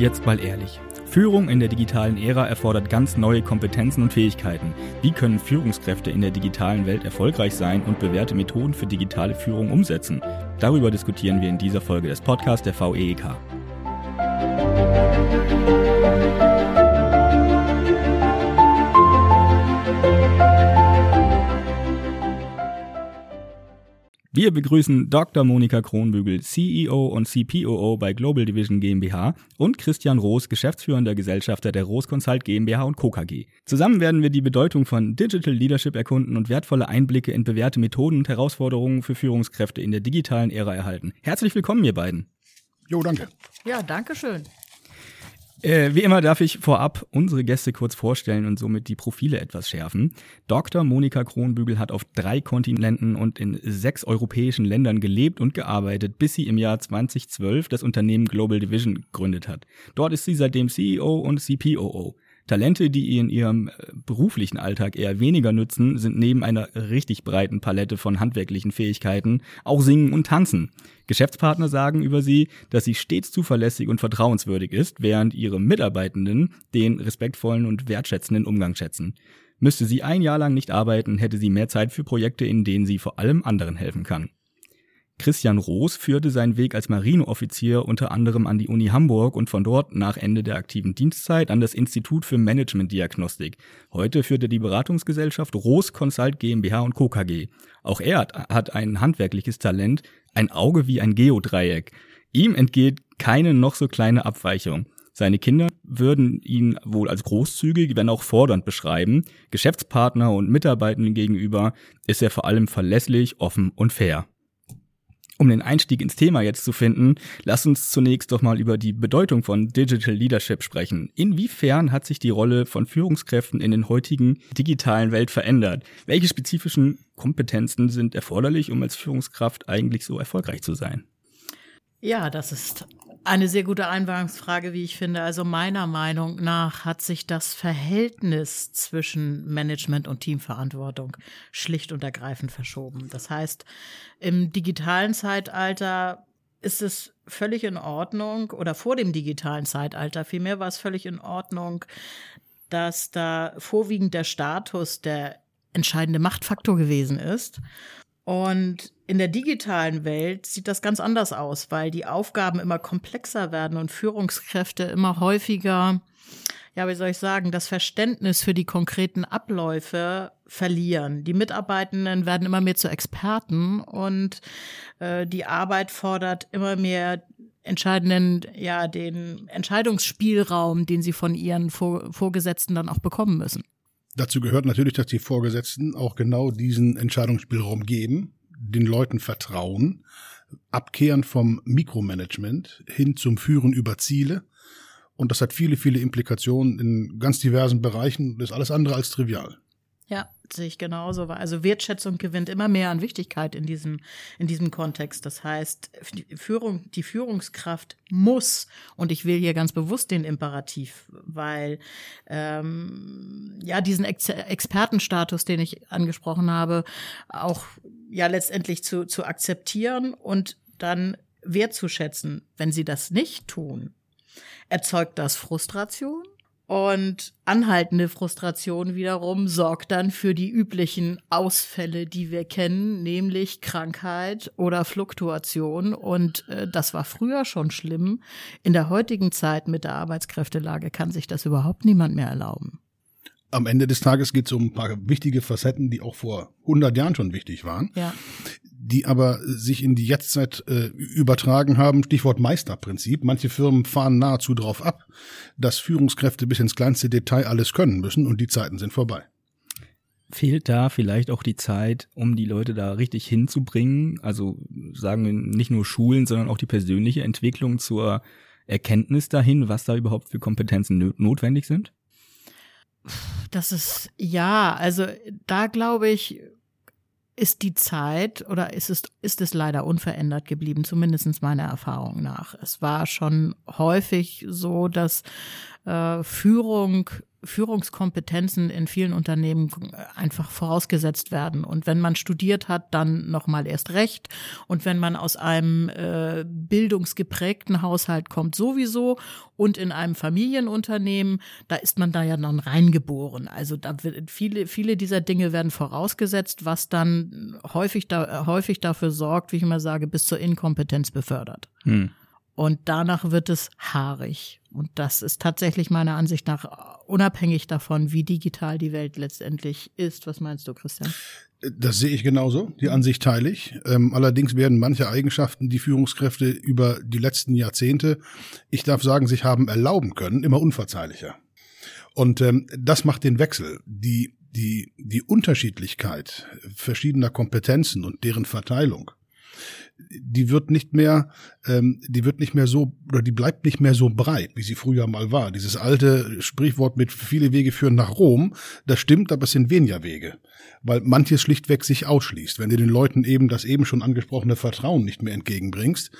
jetzt mal ehrlich. Führung in der digitalen Ära erfordert ganz neue Kompetenzen und Fähigkeiten. Wie können Führungskräfte in der digitalen Welt erfolgreich sein und bewährte Methoden für digitale Führung umsetzen? Darüber diskutieren wir in dieser Folge des Podcasts der VEEK. Wir begrüßen Dr. Monika Kronbügel, CEO und CPOO bei Global Division GmbH und Christian Roos, geschäftsführender Gesellschafter der Roos Consult GmbH und Co. KG. Zusammen werden wir die Bedeutung von Digital Leadership erkunden und wertvolle Einblicke in bewährte Methoden und Herausforderungen für Führungskräfte in der digitalen Ära erhalten. Herzlich willkommen, ihr beiden. Jo, danke. Ja, danke schön. Äh, wie immer darf ich vorab unsere Gäste kurz vorstellen und somit die Profile etwas schärfen. Dr. Monika Kronbügel hat auf drei Kontinenten und in sechs europäischen Ländern gelebt und gearbeitet, bis sie im Jahr 2012 das Unternehmen Global Division gegründet hat. Dort ist sie seitdem CEO und CPOO. Talente, die ihr in ihrem äh, beruflichen Alltag eher weniger nützen, sind neben einer richtig breiten Palette von handwerklichen Fähigkeiten auch Singen und Tanzen. Geschäftspartner sagen über sie, dass sie stets zuverlässig und vertrauenswürdig ist, während ihre Mitarbeitenden den respektvollen und wertschätzenden Umgang schätzen. Müsste sie ein Jahr lang nicht arbeiten, hätte sie mehr Zeit für Projekte, in denen sie vor allem anderen helfen kann. Christian Roos führte seinen Weg als Marineoffizier unter anderem an die Uni Hamburg und von dort nach Ende der aktiven Dienstzeit an das Institut für Managementdiagnostik. Heute führt er die Beratungsgesellschaft Roos Consult GmbH und Co. KG. Auch er hat ein handwerkliches Talent, ein Auge wie ein Geodreieck. Ihm entgeht keine noch so kleine Abweichung. Seine Kinder würden ihn wohl als großzügig, wenn auch fordernd beschreiben. Geschäftspartner und Mitarbeitenden gegenüber ist er vor allem verlässlich, offen und fair. Um den Einstieg ins Thema jetzt zu finden, lass uns zunächst doch mal über die Bedeutung von Digital Leadership sprechen. Inwiefern hat sich die Rolle von Führungskräften in den heutigen digitalen Welt verändert? Welche spezifischen Kompetenzen sind erforderlich, um als Führungskraft eigentlich so erfolgreich zu sein? Ja, das ist eine sehr gute Einwahrungsfrage, wie ich finde. Also meiner Meinung nach hat sich das Verhältnis zwischen Management und Teamverantwortung schlicht und ergreifend verschoben. Das heißt, im digitalen Zeitalter ist es völlig in Ordnung oder vor dem digitalen Zeitalter vielmehr war es völlig in Ordnung, dass da vorwiegend der Status der entscheidende Machtfaktor gewesen ist und in der digitalen Welt sieht das ganz anders aus, weil die Aufgaben immer komplexer werden und Führungskräfte immer häufiger, ja, wie soll ich sagen, das Verständnis für die konkreten Abläufe verlieren. Die Mitarbeitenden werden immer mehr zu Experten und äh, die Arbeit fordert immer mehr entscheidenden, ja, den Entscheidungsspielraum, den sie von ihren Vor Vorgesetzten dann auch bekommen müssen. Dazu gehört natürlich, dass die Vorgesetzten auch genau diesen Entscheidungsspielraum geben, den Leuten vertrauen, abkehren vom Mikromanagement hin zum Führen über Ziele. Und das hat viele, viele Implikationen in ganz diversen Bereichen. Das ist alles andere als trivial. Ja, sehe ich genauso. Also Wertschätzung gewinnt immer mehr an Wichtigkeit in diesem, in diesem Kontext. Das heißt, die, Führung, die Führungskraft muss, und ich will hier ganz bewusst den Imperativ, weil ähm, ja diesen Ex Expertenstatus, den ich angesprochen habe, auch ja letztendlich zu, zu akzeptieren und dann wertzuschätzen. Wenn sie das nicht tun, erzeugt das Frustration und anhaltende Frustration wiederum sorgt dann für die üblichen Ausfälle, die wir kennen, nämlich Krankheit oder Fluktuation. Und äh, das war früher schon schlimm. In der heutigen Zeit mit der Arbeitskräftelage kann sich das überhaupt niemand mehr erlauben. Am Ende des Tages geht es um ein paar wichtige Facetten, die auch vor 100 Jahren schon wichtig waren. Ja die aber sich in die Jetztzeit äh, übertragen haben. Stichwort Meisterprinzip. Manche Firmen fahren nahezu darauf ab, dass Führungskräfte bis ins kleinste Detail alles können müssen und die Zeiten sind vorbei. Fehlt da vielleicht auch die Zeit, um die Leute da richtig hinzubringen? Also sagen wir nicht nur Schulen, sondern auch die persönliche Entwicklung zur Erkenntnis dahin, was da überhaupt für Kompetenzen notwendig sind? Das ist ja, also da glaube ich, ist die Zeit oder ist es, ist es leider unverändert geblieben, zumindest meiner Erfahrung nach. Es war schon häufig so, dass äh, Führung Führungskompetenzen in vielen Unternehmen einfach vorausgesetzt werden. Und wenn man studiert hat, dann nochmal erst recht. Und wenn man aus einem äh, bildungsgeprägten Haushalt kommt, sowieso. Und in einem Familienunternehmen, da ist man da ja dann reingeboren. Also da wird viele, viele dieser Dinge werden vorausgesetzt, was dann häufig, da, häufig dafür sorgt, wie ich immer sage, bis zur Inkompetenz befördert. Hm. Und danach wird es haarig. Und das ist tatsächlich meiner Ansicht nach unabhängig davon, wie digital die Welt letztendlich ist. Was meinst du, Christian? Das sehe ich genauso. Die Ansicht teile ich. Ähm, allerdings werden manche Eigenschaften, die Führungskräfte über die letzten Jahrzehnte, ich darf sagen, sich haben erlauben können, immer unverzeihlicher. Und ähm, das macht den Wechsel. Die, die, die Unterschiedlichkeit verschiedener Kompetenzen und deren Verteilung die wird nicht mehr, ähm, die wird nicht mehr so oder die bleibt nicht mehr so breit, wie sie früher mal war. Dieses alte Sprichwort mit viele Wege führen nach Rom, das stimmt, aber es sind weniger Wege, weil manches schlichtweg sich ausschließt. Wenn du den Leuten eben das eben schon angesprochene Vertrauen nicht mehr entgegenbringst,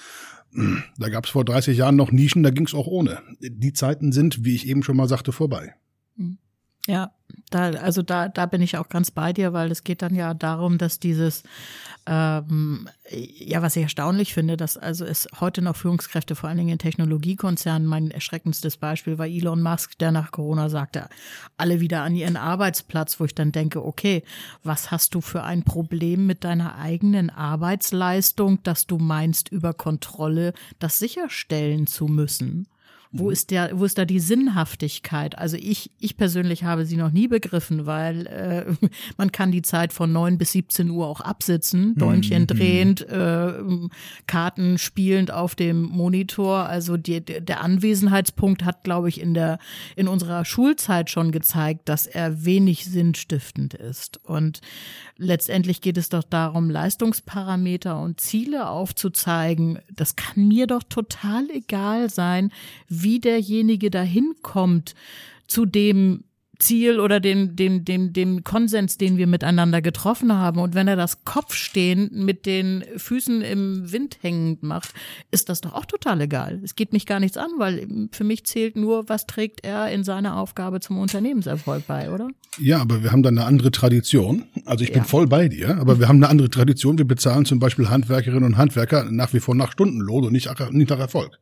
da gab es vor 30 Jahren noch Nischen, da ging es auch ohne. Die Zeiten sind, wie ich eben schon mal sagte, vorbei. Mhm. Ja, da, also da, da bin ich auch ganz bei dir, weil es geht dann ja darum, dass dieses, ähm, ja, was ich erstaunlich finde, dass also es heute noch Führungskräfte, vor allen Dingen in Technologiekonzernen, mein erschreckendstes Beispiel war Elon Musk, der nach Corona sagte, alle wieder an ihren Arbeitsplatz, wo ich dann denke, okay, was hast du für ein Problem mit deiner eigenen Arbeitsleistung, dass du meinst, über Kontrolle das sicherstellen zu müssen? Wo mhm. ist der, wo ist da die Sinnhaftigkeit? Also ich, ich persönlich habe sie noch nie begriffen, weil äh, man kann die Zeit von neun bis 17 Uhr auch absitzen, Däumchen mhm. drehend, äh, Karten spielend auf dem Monitor. Also die, der Anwesenheitspunkt hat, glaube ich, in der in unserer Schulzeit schon gezeigt, dass er wenig sinnstiftend ist. Und letztendlich geht es doch darum, Leistungsparameter und Ziele aufzuzeigen. Das kann mir doch total egal sein, wie derjenige dahin kommt zu dem Ziel oder den, den, den, den Konsens, den wir miteinander getroffen haben. Und wenn er das Kopfstehen mit den Füßen im Wind hängend macht, ist das doch auch total egal. Es geht mich gar nichts an, weil für mich zählt nur, was trägt er in seiner Aufgabe zum Unternehmenserfolg bei, oder? Ja, aber wir haben da eine andere Tradition. Also ich bin ja. voll bei dir, aber wir haben eine andere Tradition. Wir bezahlen zum Beispiel Handwerkerinnen und Handwerker nach wie vor nach Stundenlohn und nicht, nicht nach Erfolg.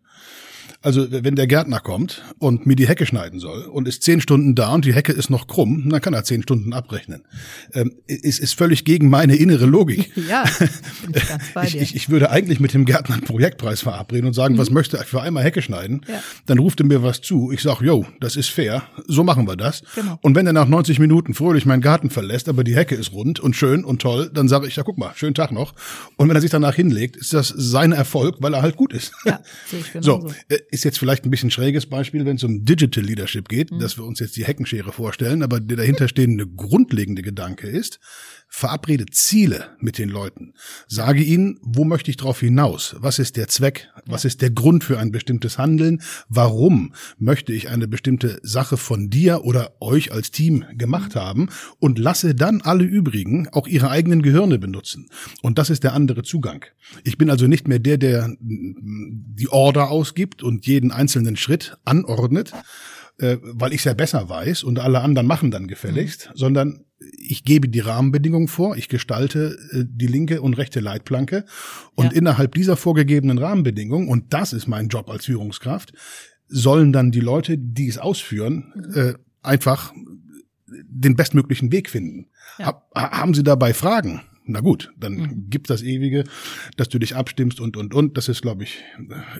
Also wenn der Gärtner kommt und mir die Hecke schneiden soll und ist zehn Stunden da und die Hecke ist noch krumm, dann kann er zehn Stunden abrechnen. Ähm, ist, ist völlig gegen meine innere Logik. Ja, ich. Ich, ich würde eigentlich mit dem Gärtner einen Projektpreis verabreden und sagen, mhm. was möchte er für einmal Hecke schneiden? Ja. Dann ruft er mir was zu. Ich sage, yo, das ist fair, so machen wir das. Genau. Und wenn er nach 90 Minuten fröhlich meinen Garten verlässt, aber die Hecke ist rund und schön und toll, dann sage ich, ja guck mal, schönen Tag noch. Und wenn er sich danach hinlegt, ist das sein Erfolg, weil er halt gut ist. Ja, ich so. so. Äh, ist jetzt vielleicht ein bisschen schräges Beispiel, wenn es um Digital Leadership geht, mhm. dass wir uns jetzt die Heckenschere vorstellen, aber der dahinterstehende grundlegende Gedanke ist, Verabrede Ziele mit den Leuten. Sage ihnen, wo möchte ich drauf hinaus? Was ist der Zweck? Was ist der Grund für ein bestimmtes Handeln? Warum möchte ich eine bestimmte Sache von dir oder euch als Team gemacht mhm. haben? Und lasse dann alle übrigen auch ihre eigenen Gehirne benutzen. Und das ist der andere Zugang. Ich bin also nicht mehr der, der die Order ausgibt und jeden einzelnen Schritt anordnet, äh, weil ich es ja besser weiß und alle anderen machen dann gefälligst, mhm. sondern ich gebe die Rahmenbedingungen vor, ich gestalte äh, die linke und rechte Leitplanke und ja. innerhalb dieser vorgegebenen Rahmenbedingungen, und das ist mein Job als Führungskraft, sollen dann die Leute, die es ausführen, mhm. äh, einfach den bestmöglichen Weg finden. Ja. Hab, haben Sie dabei Fragen? Na gut, dann mhm. gibt das ewige, dass du dich abstimmst und und und. Das ist, glaube ich,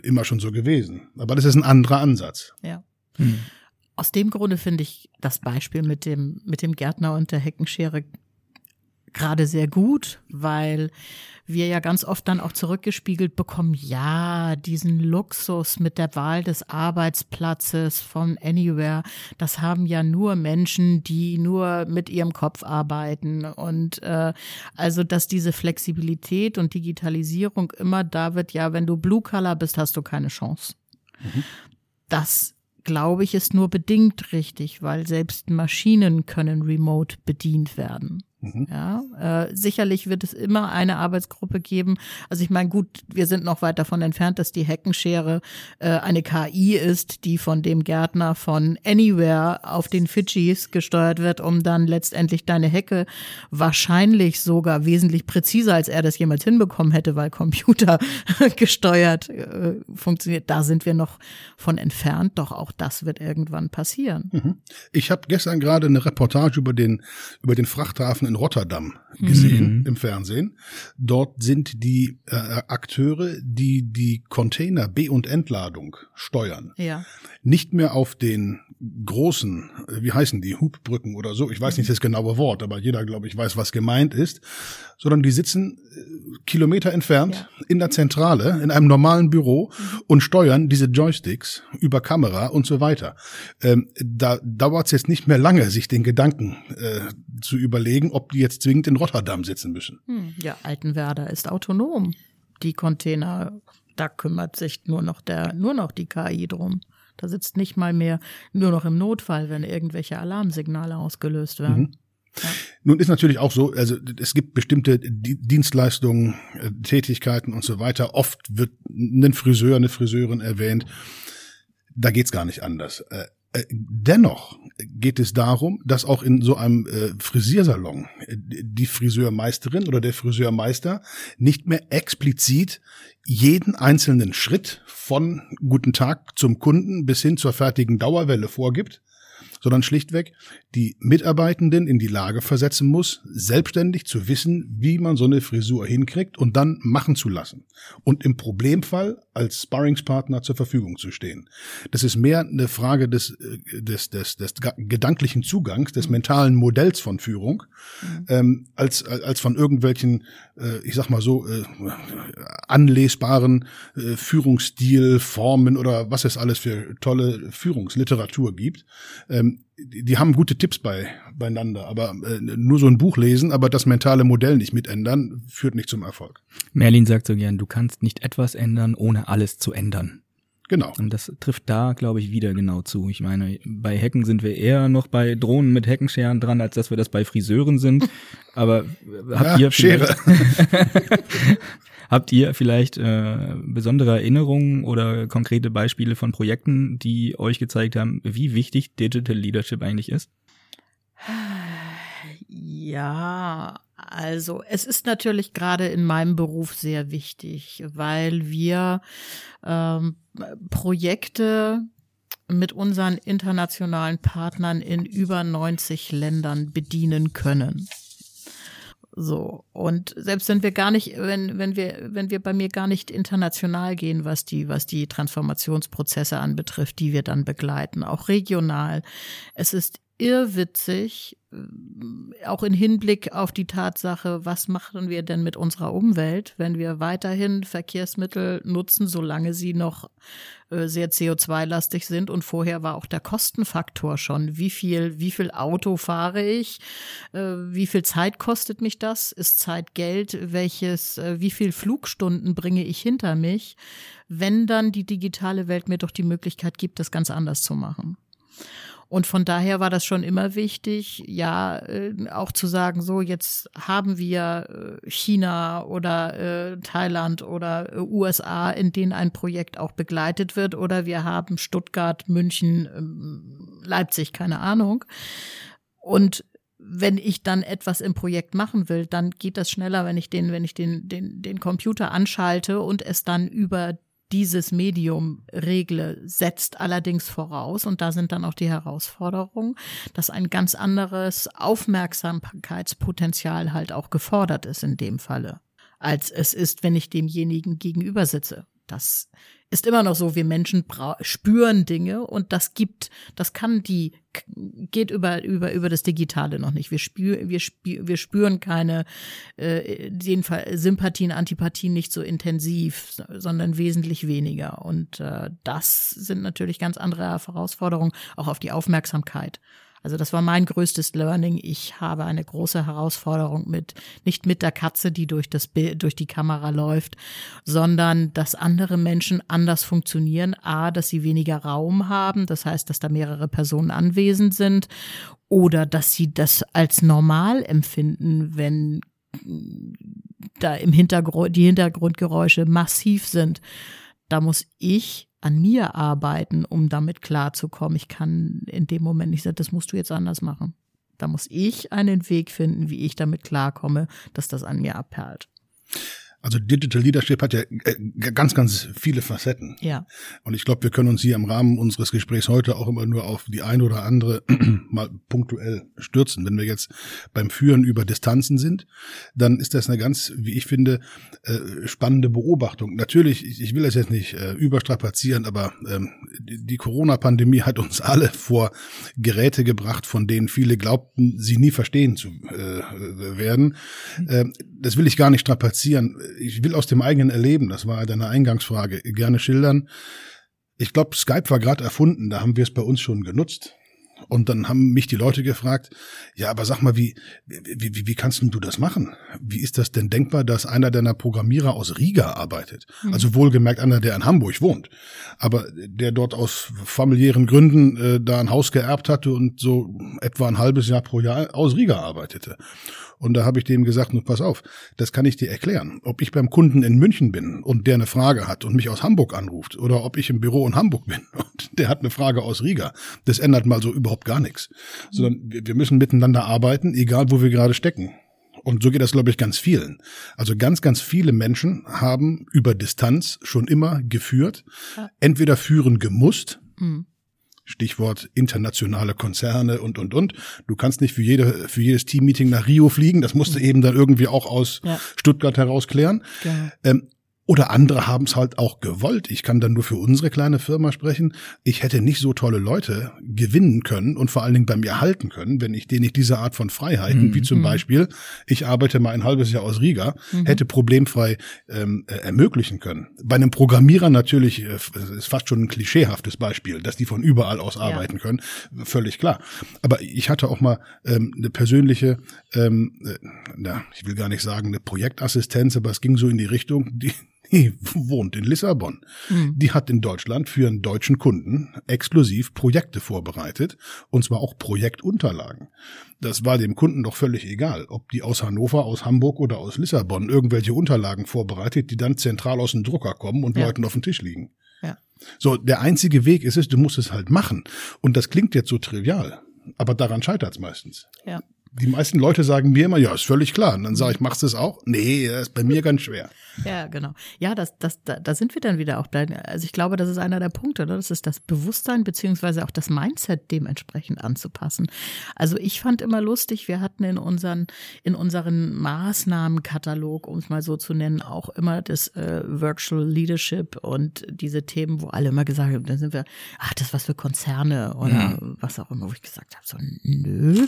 immer schon so gewesen. Aber das ist ein anderer Ansatz. Ja. Mhm. Aus dem Grunde finde ich das Beispiel mit dem, mit dem Gärtner und der Heckenschere gerade sehr gut, weil wir ja ganz oft dann auch zurückgespiegelt bekommen, ja, diesen Luxus mit der Wahl des Arbeitsplatzes von Anywhere, das haben ja nur Menschen, die nur mit ihrem Kopf arbeiten. Und äh, also, dass diese Flexibilität und Digitalisierung immer da wird, ja, wenn du Blue Color bist, hast du keine Chance. Mhm. Das glaube ich, ist nur bedingt richtig, weil selbst Maschinen können remote bedient werden. Mhm. Ja, äh, sicherlich wird es immer eine Arbeitsgruppe geben. Also ich meine, gut, wir sind noch weit davon entfernt, dass die Heckenschere äh, eine KI ist, die von dem Gärtner von Anywhere auf den Fidschis gesteuert wird, um dann letztendlich deine Hecke wahrscheinlich sogar wesentlich präziser, als er das jemals hinbekommen hätte, weil Computer gesteuert äh, funktioniert. Da sind wir noch von entfernt, doch auch das wird irgendwann passieren. Mhm. Ich habe gestern gerade eine Reportage über den über den Frachthafen in Rotterdam gesehen mhm. im Fernsehen. Dort sind die äh, Akteure, die die Container B- und Entladung steuern, ja. nicht mehr auf den großen, wie heißen die, Hubbrücken oder so, ich weiß nicht das genaue Wort, aber jeder, glaube ich, weiß, was gemeint ist, sondern die sitzen äh, Kilometer entfernt ja. in der Zentrale, in einem normalen Büro mhm. und steuern diese Joysticks über Kamera und so weiter. Ähm, da dauert es jetzt nicht mehr lange, sich den Gedanken äh, zu überlegen, ob die jetzt zwingend in Rotterdam sitzen müssen. Hm, ja, Altenwerder ist autonom. Die Container, da kümmert sich nur noch der, nur noch die KI drum. Da sitzt nicht mal mehr nur noch im Notfall, wenn irgendwelche Alarmsignale ausgelöst werden. Mhm. Ja. Nun ist natürlich auch so, also es gibt bestimmte Dienstleistungen, äh, Tätigkeiten und so weiter. Oft wird ein Friseur, eine Friseurin erwähnt. Da geht's gar nicht anders. Äh, dennoch geht es darum, dass auch in so einem äh, Frisiersalon äh, die Friseurmeisterin oder der Friseurmeister nicht mehr explizit jeden einzelnen Schritt von guten Tag zum Kunden bis hin zur fertigen Dauerwelle vorgibt, sondern schlichtweg die Mitarbeitenden in die Lage versetzen muss, selbstständig zu wissen, wie man so eine Frisur hinkriegt und dann machen zu lassen. Und im Problemfall als Sparringspartner zur Verfügung zu stehen. Das ist mehr eine Frage des, äh, des, des, des gedanklichen Zugangs, des mentalen Modells von Führung, mhm. ähm, als, als von irgendwelchen, äh, ich sag mal so, äh, anlesbaren äh, Führungsstilformen oder was es alles für tolle Führungsliteratur gibt. Ähm, die, haben gute Tipps bei, beieinander, aber äh, nur so ein Buch lesen, aber das mentale Modell nicht mitändern, führt nicht zum Erfolg. Merlin sagt so gern, du kannst nicht etwas ändern, ohne alles zu ändern. Genau. Und das trifft da, glaube ich, wieder genau zu. Ich meine, bei Hecken sind wir eher noch bei Drohnen mit Heckenscheren dran, als dass wir das bei Friseuren sind. Aber habt ja, ihr Schere. Habt ihr vielleicht äh, besondere Erinnerungen oder konkrete Beispiele von Projekten, die euch gezeigt haben, wie wichtig Digital Leadership eigentlich ist? Ja, also es ist natürlich gerade in meinem Beruf sehr wichtig, weil wir ähm, Projekte mit unseren internationalen Partnern in über 90 Ländern bedienen können. So. Und selbst wenn wir gar nicht, wenn, wenn wir, wenn wir bei mir gar nicht international gehen, was die, was die Transformationsprozesse anbetrifft, die wir dann begleiten, auch regional. Es ist irrwitzig, äh, auch in Hinblick auf die Tatsache, was machen wir denn mit unserer Umwelt, wenn wir weiterhin Verkehrsmittel nutzen, solange sie noch äh, sehr CO2-lastig sind. Und vorher war auch der Kostenfaktor schon. Wie viel, wie viel Auto fahre ich? Äh, wie viel Zeit kostet mich das? Ist Zeit Geld? Welches, wie viel Flugstunden bringe ich hinter mich? Wenn dann die digitale Welt mir doch die Möglichkeit gibt, das ganz anders zu machen. Und von daher war das schon immer wichtig, ja, äh, auch zu sagen, so jetzt haben wir äh, China oder äh, Thailand oder äh, USA, in denen ein Projekt auch begleitet wird, oder wir haben Stuttgart, München, ähm, Leipzig, keine Ahnung. Und wenn ich dann etwas im Projekt machen will, dann geht das schneller, wenn ich den, wenn ich den, den, den Computer anschalte und es dann über dieses Medium regle, setzt allerdings voraus, und da sind dann auch die Herausforderungen, dass ein ganz anderes Aufmerksamkeitspotenzial halt auch gefordert ist in dem Falle, als es ist, wenn ich demjenigen gegenüber sitze. Das ist immer noch so, wir Menschen spüren Dinge und das gibt, das kann die, geht über, über, über das Digitale noch nicht. Wir spüren, wir, spür, wir spüren keine, äh, jedenfalls Sympathien, Antipathien nicht so intensiv, sondern wesentlich weniger. Und äh, das sind natürlich ganz andere Herausforderungen, auch auf die Aufmerksamkeit Also das war mein größtes Learning. Ich habe eine große Herausforderung mit, nicht mit der Katze, die durch das Bild, durch die Kamera läuft, sondern dass andere Menschen anders funktionieren. A, dass sie weniger Raum haben. Das heißt, dass da mehrere Personen anwesend sind oder dass sie das als normal empfinden, wenn da im Hintergrund, die Hintergrundgeräusche massiv sind. Da muss ich an mir arbeiten, um damit klarzukommen. Ich kann in dem Moment nicht sagen, das musst du jetzt anders machen. Da muss ich einen Weg finden, wie ich damit klarkomme, dass das an mir abperlt. Also Digital Leadership hat ja äh, ganz, ganz viele Facetten. Ja. Und ich glaube, wir können uns hier im Rahmen unseres Gesprächs heute auch immer nur auf die eine oder andere mal punktuell stürzen. Wenn wir jetzt beim Führen über Distanzen sind, dann ist das eine ganz, wie ich finde, äh, spannende Beobachtung. Natürlich, ich will das jetzt nicht äh, überstrapazieren, aber ähm, die Corona-Pandemie hat uns alle vor Geräte gebracht, von denen viele glaubten, sie nie verstehen zu werden. Ähm, das will ich gar nicht strapazieren ich will aus dem eigenen Erleben, das war deine Eingangsfrage, gerne schildern. Ich glaube, Skype war gerade erfunden, da haben wir es bei uns schon genutzt. Und dann haben mich die Leute gefragt, ja, aber sag mal, wie, wie, wie, wie kannst denn du das machen? Wie ist das denn denkbar, dass einer deiner Programmierer aus Riga arbeitet? Mhm. Also wohlgemerkt einer, der in Hamburg wohnt, aber der dort aus familiären Gründen äh, da ein Haus geerbt hatte und so etwa ein halbes Jahr pro Jahr aus Riga arbeitete. Und da habe ich dem gesagt, nun pass auf, das kann ich dir erklären. Ob ich beim Kunden in München bin und der eine Frage hat und mich aus Hamburg anruft oder ob ich im Büro in Hamburg bin und der hat eine Frage aus Riga, das ändert mal so überhaupt gar nichts. Sondern wir müssen miteinander arbeiten, egal wo wir gerade stecken. Und so geht das, glaube ich, ganz vielen. Also ganz, ganz viele Menschen haben über Distanz schon immer geführt, entweder führen gemusst, mhm. Stichwort internationale Konzerne und, und, und. Du kannst nicht für jede, für jedes Teammeeting nach Rio fliegen. Das musst du eben dann irgendwie auch aus ja. Stuttgart heraus klären. Ja. Ähm, oder andere haben es halt auch gewollt. Ich kann dann nur für unsere kleine Firma sprechen. Ich hätte nicht so tolle Leute gewinnen können und vor allen Dingen bei mir halten können, wenn ich denen nicht diese Art von Freiheiten, mhm. wie zum mhm. Beispiel, ich arbeite mal ein halbes Jahr aus Riga, mhm. hätte problemfrei ähm, äh, ermöglichen können. Bei einem Programmierer natürlich, äh, ist fast schon ein klischeehaftes Beispiel, dass die von überall aus arbeiten ja. können, völlig klar. Aber ich hatte auch mal ähm, eine persönliche, ähm, äh, na, ich will gar nicht sagen eine Projektassistenz, aber es ging so in die Richtung, die die wohnt in Lissabon. Mhm. Die hat in Deutschland für einen deutschen Kunden exklusiv Projekte vorbereitet, und zwar auch Projektunterlagen. Das war dem Kunden doch völlig egal, ob die aus Hannover, aus Hamburg oder aus Lissabon irgendwelche Unterlagen vorbereitet, die dann zentral aus dem Drucker kommen und ja. Leuten auf dem Tisch liegen. Ja. So, der einzige Weg ist es, du musst es halt machen. Und das klingt jetzt so trivial, aber daran scheitert es meistens. Ja die meisten Leute sagen mir immer, ja, ist völlig klar. Und dann sage ich, machst du es auch? Nee, das ist bei mir ganz schwer. Ja, genau. Ja, das, das, da, da sind wir dann wieder auch bei. Also ich glaube, das ist einer der Punkte, ne? das ist das Bewusstsein beziehungsweise auch das Mindset dementsprechend anzupassen. Also ich fand immer lustig, wir hatten in unseren, in unseren Maßnahmenkatalog, um es mal so zu nennen, auch immer das äh, Virtual Leadership und diese Themen, wo alle immer gesagt haben, dann sind wir, ach, das ist was für Konzerne oder mhm. was auch immer, wo ich gesagt habe, so nö.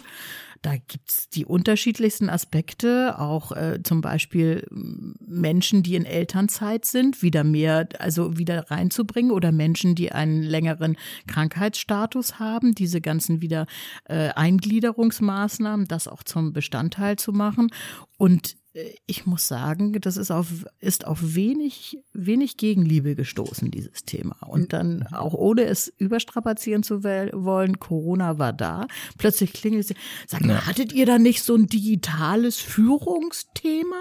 Da gibt's die unterschiedlichsten Aspekte, auch äh, zum Beispiel Menschen, die in Elternzeit sind, wieder mehr, also wieder reinzubringen oder Menschen, die einen längeren Krankheitsstatus haben, diese ganzen wieder äh, Eingliederungsmaßnahmen, das auch zum Bestandteil zu machen. Und ich muss sagen, das ist auf, ist auf wenig, wenig Gegenliebe gestoßen, dieses Thema. Und dann auch ohne es überstrapazieren zu wollen, Corona war da. Plötzlich klingelt sie. Sag mal, ja. hattet ihr da nicht so ein digitales Führungsthema?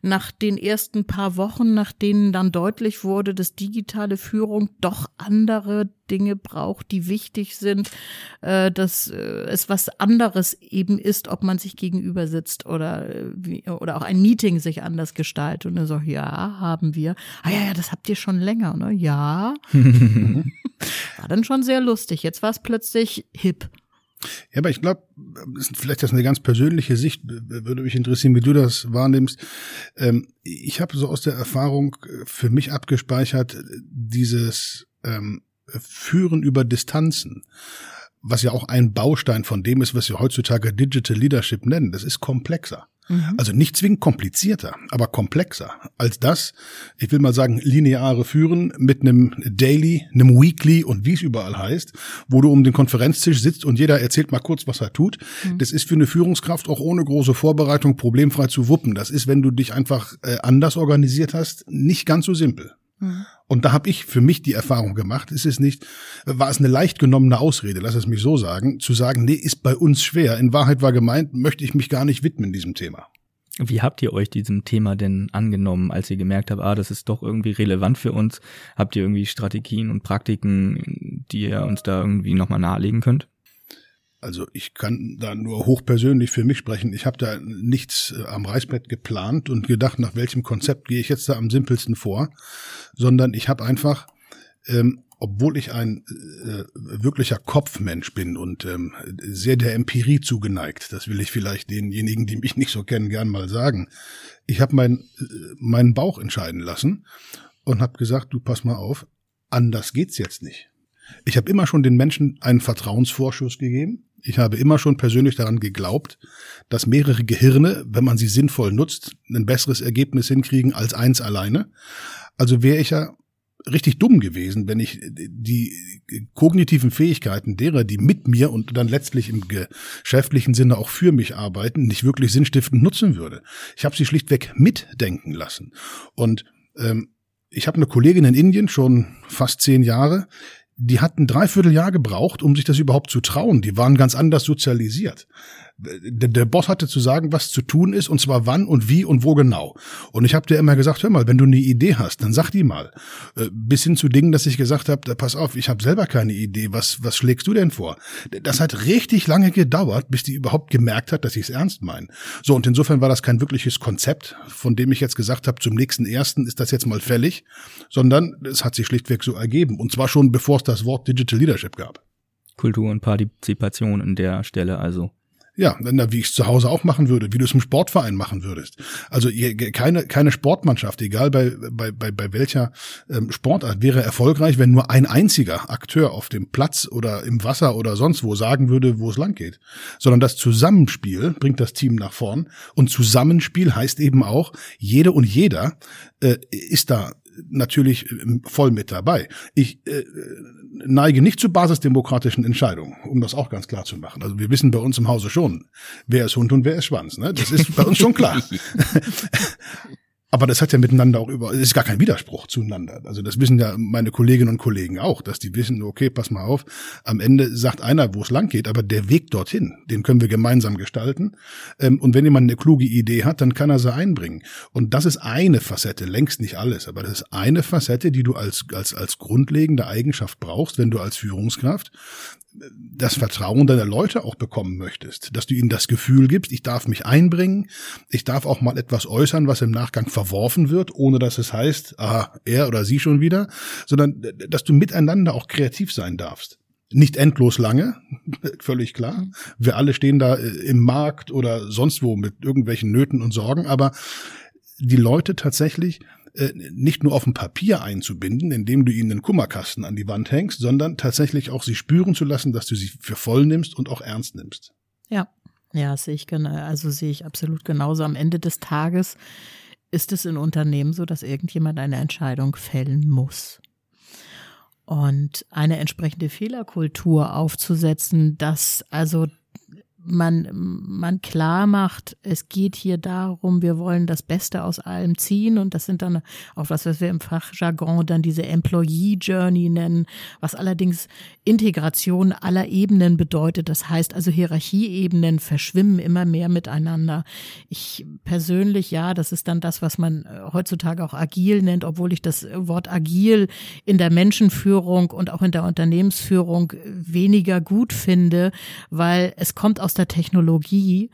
Nach den ersten paar Wochen, nach denen dann deutlich wurde, dass digitale Führung doch andere Dinge braucht, die wichtig sind, äh, dass äh, es was anderes eben ist, ob man sich gegenüber sitzt oder, äh, oder auch ein Meeting sich anders gestaltet. Und dann so, ja, haben wir. Ah ja, ja, das habt ihr schon länger, ne? Ja. war dann schon sehr lustig. Jetzt war es plötzlich hip. Ja, aber ich glaube, vielleicht das eine ganz persönliche Sicht, würde mich interessieren, wie du das wahrnimmst. Ähm, ich habe so aus der Erfahrung für mich abgespeichert, dieses ähm, Führen über Distanzen, was ja auch ein Baustein von dem ist, was wir heutzutage Digital Leadership nennen. Das ist komplexer. Mhm. Also nicht zwingend komplizierter, aber komplexer als das, ich will mal sagen, lineare Führen mit einem Daily, einem Weekly und wie es überall heißt, wo du um den Konferenztisch sitzt und jeder erzählt mal kurz, was er tut. Mhm. Das ist für eine Führungskraft auch ohne große Vorbereitung problemfrei zu wuppen. Das ist, wenn du dich einfach äh, anders organisiert hast, nicht ganz so simpel. Mhm. Und da habe ich für mich die Erfahrung gemacht, ist es nicht, war es eine leicht genommene Ausrede, lass es mich so sagen, zu sagen, nee, ist bei uns schwer. In Wahrheit war gemeint, möchte ich mich gar nicht widmen diesem Thema. Wie habt ihr euch diesem Thema denn angenommen, als ihr gemerkt habt, ah, das ist doch irgendwie relevant für uns? Habt ihr irgendwie Strategien und Praktiken, die ihr uns da irgendwie nochmal nahelegen könnt? Also ich kann da nur hochpersönlich für mich sprechen. Ich habe da nichts äh, am Reißbrett geplant und gedacht, nach welchem Konzept gehe ich jetzt da am simpelsten vor, sondern ich habe einfach, ähm, obwohl ich ein äh, wirklicher Kopfmensch bin und ähm, sehr der Empirie zugeneigt, das will ich vielleicht denjenigen, die mich nicht so kennen, gern mal sagen. Ich habe mein, äh, meinen Bauch entscheiden lassen und habe gesagt, du pass mal auf, anders geht's jetzt nicht. Ich habe immer schon den Menschen einen Vertrauensvorschuss gegeben. Ich habe immer schon persönlich daran geglaubt, dass mehrere Gehirne, wenn man sie sinnvoll nutzt, ein besseres Ergebnis hinkriegen als eins alleine. Also wäre ich ja richtig dumm gewesen, wenn ich die kognitiven Fähigkeiten derer, die mit mir und dann letztlich im geschäftlichen Sinne auch für mich arbeiten, nicht wirklich sinnstiftend nutzen würde. Ich habe sie schlichtweg mitdenken lassen. Und ähm, ich habe eine Kollegin in Indien schon fast zehn Jahre, die hatten dreiviertel Jahr gebraucht, um sich das überhaupt zu trauen. Die waren ganz anders sozialisiert der, der Boss hatte zu sagen, was zu tun ist, und zwar wann und wie und wo genau. Und ich habe dir immer gesagt, hör mal, wenn du eine Idee hast, dann sag die mal. Äh, bis hin zu Dingen, dass ich gesagt habe, pass auf, ich habe selber keine Idee, was, was schlägst du denn vor? Das hat richtig lange gedauert, bis die überhaupt gemerkt hat, dass ich es ernst meine. So, und insofern war das kein wirkliches Konzept, von dem ich jetzt gesagt habe, zum nächsten ersten ist das jetzt mal fällig, sondern es hat sich schlichtweg so ergeben. Und zwar schon bevor es das Wort Digital Leadership gab. Kultur und Partizipation an der Stelle also. Ja, wie ich es zu Hause auch machen würde, wie du es im Sportverein machen würdest. Also keine, keine Sportmannschaft, egal bei, bei, bei, bei welcher ähm, Sportart, wäre erfolgreich, wenn nur ein einziger Akteur auf dem Platz oder im Wasser oder sonst wo sagen würde, wo es lang geht. Sondern das Zusammenspiel bringt das Team nach vorn. Und Zusammenspiel heißt eben auch, jede und jeder äh, ist da natürlich ähm, voll mit dabei. Ich äh, neige nicht zu basisdemokratischen Entscheidungen, um das auch ganz klar zu machen. Also wir wissen bei uns im Hause schon, wer ist Hund und wer ist Schwanz. Ne? Das ist bei uns schon klar. Aber das hat ja miteinander auch über, es ist gar kein Widerspruch zueinander. Also das wissen ja meine Kolleginnen und Kollegen auch, dass die wissen, okay, pass mal auf, am Ende sagt einer, wo es lang geht, aber der Weg dorthin, den können wir gemeinsam gestalten. Ähm, und wenn jemand eine kluge Idee hat, dann kann er sie einbringen. Und das ist eine Facette, längst nicht alles, aber das ist eine Facette, die du als, als, als grundlegende Eigenschaft brauchst, wenn du als Führungskraft das Vertrauen deiner Leute auch bekommen möchtest, dass du ihnen das Gefühl gibst, ich darf mich einbringen, ich darf auch mal etwas äußern, was im Nachgang verworfen wird, ohne dass es heißt, ah, er oder sie schon wieder, sondern dass du miteinander auch kreativ sein darfst. Nicht endlos lange, völlig klar. Wir alle stehen da äh, im Markt oder sonst wo mit irgendwelchen Nöten und Sorgen, aber die Leute tatsächlich äh, nicht nur auf dem Papier einzubinden, indem du ihnen einen Kummerkasten an die Wand hängst, sondern tatsächlich auch sie spüren zu lassen, dass du sie für voll nimmst und auch ernst nimmst. Ja, ja, sehe ich genau, also sehe ich absolut genauso. Am Ende des Tages ist es in Unternehmen so, dass irgendjemand eine Entscheidung fällen muss. Und eine entsprechende Fehlerkultur aufzusetzen, dass also man, man klar macht, es geht hier darum, wir wollen das Beste aus allem ziehen und das sind dann auch was, was wir im Fachjargon dann diese Employee Journey nennen, was allerdings Integration aller Ebenen bedeutet. Das heißt also Hierarchieebenen verschwimmen immer mehr miteinander. Ich persönlich, ja, das ist dann das, was man äh, heutzutage auch agil nennt, obwohl ich das Wort agil in der Menschenführung und auch in der Unternehmensführung weniger gut finde, weil es kommt aus der Technologie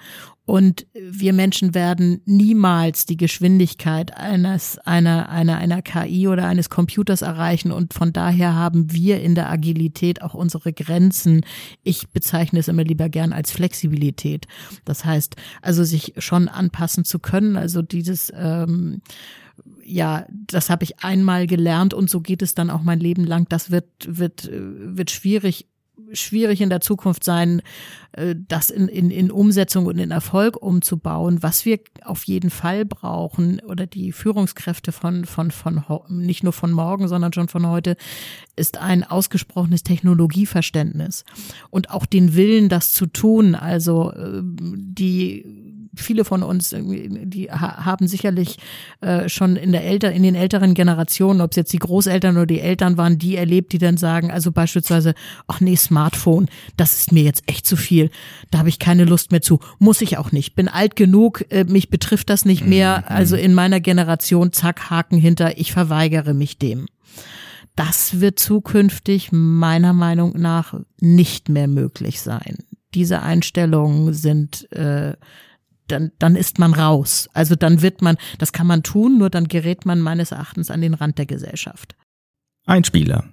und wir Menschen werden niemals die Geschwindigkeit eines, einer, einer, einer KI oder eines Computers erreichen. Und von daher haben wir in der Agilität auch unsere Grenzen. Ich bezeichne es immer lieber gern als Flexibilität. Das heißt, also sich schon anpassen zu können. Also dieses, ähm, ja, das habe ich einmal gelernt und so geht es dann auch mein Leben lang. Das wird, wird, wird schwierig schwierig in der Zukunft sein, äh, das in, in, in Umsetzung und in Erfolg umzubauen. Was wir auf jeden Fall brauchen oder die Führungskräfte von, von, von nicht nur von morgen, sondern schon von heute, ist ein ausgesprochenes Technologieverständnis und auch den Willen, das zu tun. Also äh, die viele von uns, die haben sicherlich äh, schon in der älter, in den älteren Generationen, ob es jetzt die Großeltern oder die Eltern waren, die erlebt, die dann sagen, also beispielsweise, ach nee, Smartphone, das ist mir jetzt echt zu viel, da habe ich keine Lust mehr zu, muss ich auch nicht, bin alt genug, äh, mich betrifft das nicht mehr, mhm. also in meiner Generation, zack, Haken hinter, ich verweigere mich dem. Das wird zukünftig meiner Meinung nach nicht mehr möglich sein. Diese Einstellungen sind äh, dann, dann ist man raus. Also dann wird man, das kann man tun, nur dann gerät man meines Erachtens an den Rand der Gesellschaft. Einspieler.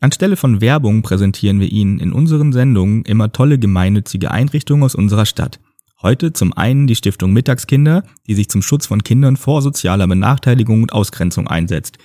Anstelle von Werbung präsentieren wir Ihnen in unseren Sendungen immer tolle gemeinnützige Einrichtungen aus unserer Stadt. Heute zum einen die Stiftung Mittagskinder, die sich zum Schutz von Kindern vor sozialer Benachteiligung und Ausgrenzung einsetzt.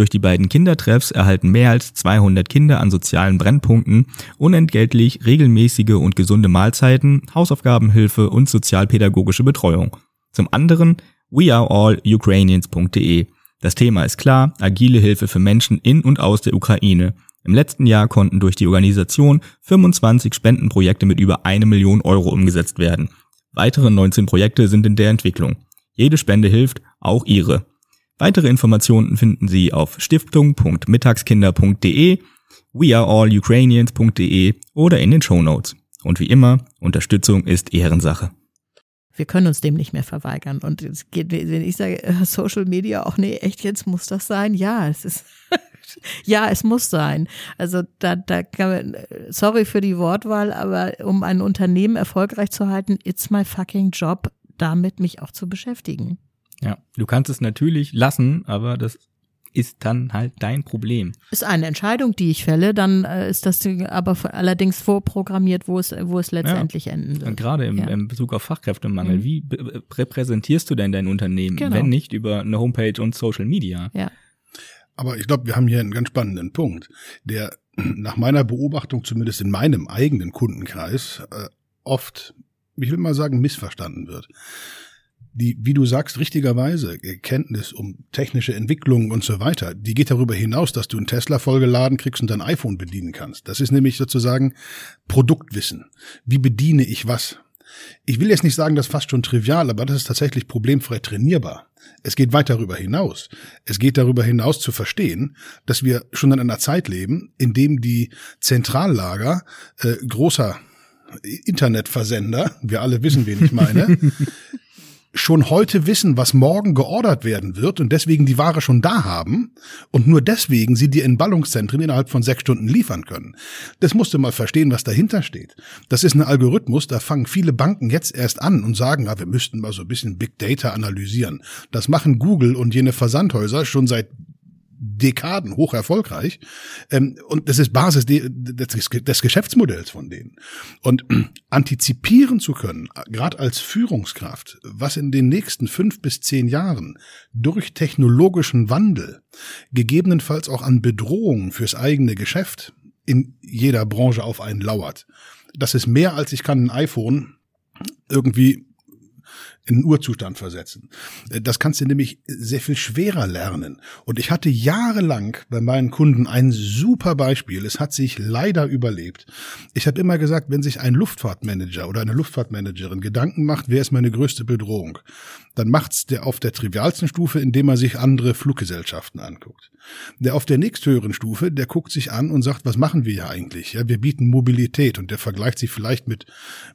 Durch die beiden Kindertreffs erhalten mehr als 200 Kinder an sozialen Brennpunkten unentgeltlich regelmäßige und gesunde Mahlzeiten, Hausaufgabenhilfe und sozialpädagogische Betreuung. Zum anderen weareallukrainians.de. Das Thema ist klar, agile Hilfe für Menschen in und aus der Ukraine. Im letzten Jahr konnten durch die Organisation 25 Spendenprojekte mit über eine Million Euro umgesetzt werden. Weitere 19 Projekte sind in der Entwicklung. Jede Spende hilft, auch Ihre. Weitere Informationen finden Sie auf stiftung.mittagskinder.de, weareallukrainians.de oder in den Show Notes. Und wie immer, Unterstützung ist Ehrensache. Wir können uns dem nicht mehr verweigern. Und geht, wenn ich sage, Social Media, auch nee, echt jetzt muss das sein? Ja, es ist, ja, es muss sein. Also da, da kann man, sorry für die Wortwahl, aber um ein Unternehmen erfolgreich zu halten, it's my fucking job, damit mich auch zu beschäftigen. Ja, du kannst es natürlich lassen, aber das ist dann halt dein Problem. Ist eine Entscheidung, die ich fälle, dann äh, ist das aber allerdings vorprogrammiert, wo es, wo es letztendlich ja. enden wird. Und gerade im, ja. im Bezug auf Fachkräftemangel, mhm. wie repräsentierst du denn dein Unternehmen, genau. wenn nicht über eine Homepage und Social Media? Ja. Aber ich glaube, wir haben hier einen ganz spannenden Punkt, der nach meiner Beobachtung, zumindest in meinem eigenen Kundenkreis, äh, oft, ich will mal sagen, missverstanden wird die, wie du sagst, richtigerweise Kenntnis um technische Entwicklungen und so weiter, die geht darüber hinaus, dass du einen Tesla vollgeladen kriegst und dein iPhone bedienen kannst. Das ist nämlich sozusagen Produktwissen. Wie bediene ich was? Ich will jetzt nicht sagen, das ist fast schon trivial, aber das ist tatsächlich problemfrei trainierbar. Es geht weit darüber hinaus. Es geht darüber hinaus zu verstehen, dass wir schon in einer Zeit leben, in dem die Zentrallager äh, großer Internetversender, wir alle wissen, wen ich meine, schon heute wissen, was morgen geordert werden wird und deswegen die Ware schon da haben und nur deswegen sie dir in Ballungszentren innerhalb von sechs Stunden liefern können. Das musst du mal verstehen, was dahinter steht. Das ist ein Algorithmus, da fangen viele Banken jetzt erst an und sagen, ja, wir müssten mal so ein bisschen Big Data analysieren. Das machen Google und jene Versandhäuser schon seit Dekaden hoch erfolgreich. Ähm, und das ist Basis des Geschäftsmodells von denen. Und antizipieren zu können, gerade als Führungskraft, was in den nächsten fünf bis zehn Jahren durch technologischen Wandel, gegebenenfalls auch an Bedrohungen fürs eigene Geschäft in jeder Branche auf einen lauert. Das ist mehr als ich kann ein iPhone irgendwie in den Urzustand versetzen. Äh, das kannst du nämlich sehr viel schwerer lernen. Und ich hatte jahrelang bei meinen Kunden ein super Beispiel. Es hat sich leider überlebt. Ich habe immer gesagt, wenn sich ein Luftfahrtmanager oder eine Luftfahrtmanagerin Gedanken macht, wer ist meine größte Bedrohung, dann macht's der auf der trivialsten Stufe, indem er sich andere Fluggesellschaften anguckt. Der auf der nächsthöheren Stufe, der guckt sich an und sagt, was machen wir hier eigentlich? Ja, wir bieten Mobilität und der vergleicht sich vielleicht mit,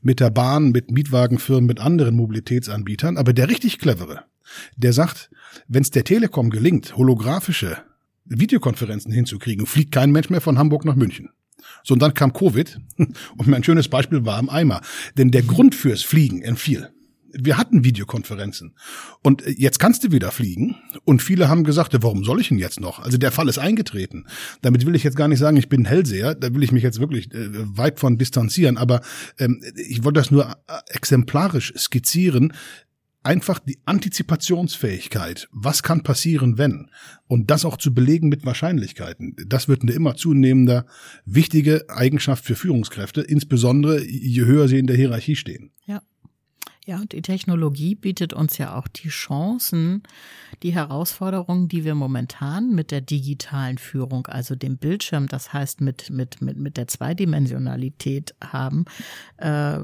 mit der Bahn, mit Mietwagenfirmen, mit anderen Mobilitätsanbietern. Aber der richtig clevere, der sagt, wenn es der Telekom gelingt, holographische Videokonferenzen hinzukriegen, fliegt kein Mensch mehr von Hamburg nach München. So, und dann kam Covid und mein schönes Beispiel war im Eimer. Denn der Grund fürs Fliegen entfiel wir hatten Videokonferenzen. Und jetzt kannst du wieder fliegen. Und viele haben gesagt, warum soll ich denn jetzt noch? Also der Fall ist eingetreten. Damit will ich jetzt gar nicht sagen, ich bin Hellseher. Da will ich mich jetzt wirklich äh, weit von distanzieren. Aber ähm, ich wollte das nur äh, exemplarisch skizzieren. einfach die Antizipationsfähigkeit. Was kann passieren, wenn? Und das auch zu belegen mit Wahrscheinlichkeiten. Das wird eine immer zunehmender wichtige Eigenschaft für Führungskräfte, insbesondere je höher sie in der Hierarchie stehen. Ja. Und die Technologie bietet uns ja auch die Chancen, die Herausforderungen, die wir momentan mit der digitalen Führung, also dem Bildschirm, das heißt mit, mit, mit, mit der Zweidimensionalität haben, äh,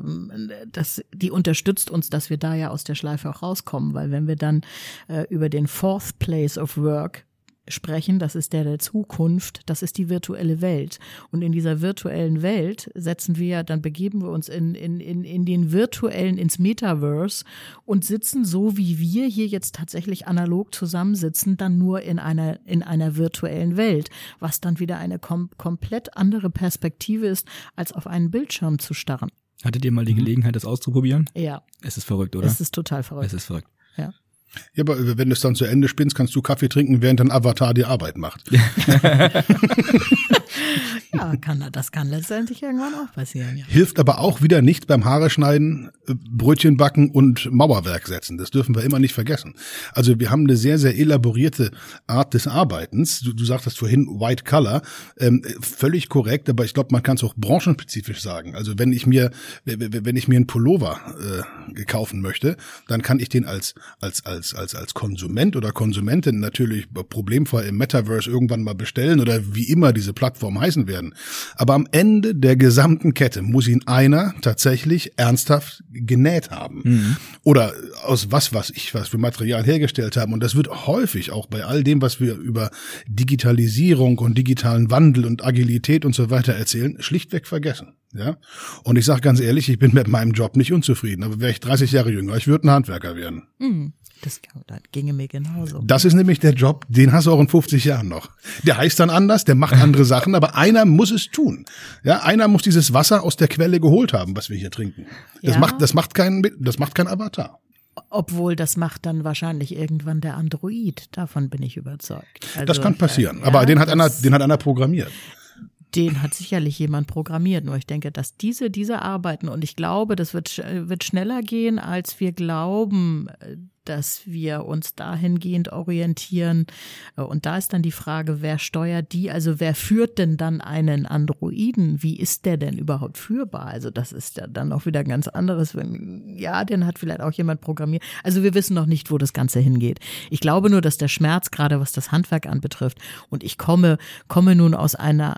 das, die unterstützt uns, dass wir da ja aus der Schleife auch rauskommen, weil wenn wir dann äh, über den Fourth Place of Work sprechen, das ist der der Zukunft, das ist die virtuelle Welt. Und in dieser virtuellen Welt setzen wir, dann begeben wir uns in, in, in, in den virtuellen, ins Metaverse und sitzen so, wie wir hier jetzt tatsächlich analog zusammensitzen, dann nur in einer, in einer virtuellen Welt, was dann wieder eine kom komplett andere Perspektive ist, als auf einen Bildschirm zu starren. Hattet ihr mal die mhm. Gelegenheit, das auszuprobieren? Ja. Es ist verrückt, oder? Es ist total verrückt. Es ist verrückt. Ja. Ja, aber wenn du es dann zu Ende spinnst, kannst du Kaffee trinken, während dein Avatar die Arbeit macht. ja, kann, das kann letztendlich irgendwann auch passieren. Ja. Hilft aber auch wieder nicht beim Haare schneiden, äh, Brötchen backen und Mauerwerk setzen. Das dürfen wir immer nicht vergessen. Also wir haben eine sehr, sehr elaborierte Art des Arbeitens. Du, du sagtest vorhin White Color, ähm, völlig korrekt, aber ich glaube, man kann es auch branchenspezifisch sagen. Also wenn ich mir, wenn ich mir einen Pullover äh, kaufen möchte, dann kann ich den als, als, als als, als, Konsument oder Konsumentin natürlich problemfrei im Metaverse irgendwann mal bestellen oder wie immer diese Plattformen heißen werden. Aber am Ende der gesamten Kette muss ihn einer tatsächlich ernsthaft genäht haben. Mhm. Oder aus was, was ich, was für Material hergestellt haben. Und das wird häufig auch bei all dem, was wir über Digitalisierung und digitalen Wandel und Agilität und so weiter erzählen, schlichtweg vergessen. Ja. Und ich sage ganz ehrlich, ich bin mit meinem Job nicht unzufrieden. Aber wäre ich 30 Jahre jünger, ich würde ein Handwerker werden. Mhm. Das, das ginge mir genauso. Das ist nämlich der Job, den hast du auch in 50 Jahren noch. Der heißt dann anders, der macht andere Sachen, aber einer muss es tun. Ja, einer muss dieses Wasser aus der Quelle geholt haben, was wir hier trinken. Das Ja. macht, das macht kein, das macht kein Avatar. Obwohl, das macht dann wahrscheinlich irgendwann der Android. Davon bin ich überzeugt. Also, Das kann passieren. äh, aber ja, den hat einer, den hat einer programmiert. Den hat sicherlich jemand programmiert. Nur ich denke, dass diese, diese Arbeiten, und ich glaube, das wird, wird schneller gehen, als wir glauben, dass wir uns dahingehend orientieren. Und da ist dann die Frage, wer steuert die? Also wer führt denn dann einen Androiden? Wie ist der denn überhaupt führbar? Also das ist ja dann auch wieder ganz anderes. Wenn, ja, den hat vielleicht auch jemand programmiert. Also wir wissen noch nicht, wo das Ganze hingeht. Ich glaube nur, dass der Schmerz, gerade was das Handwerk anbetrifft, und ich komme, komme nun aus einer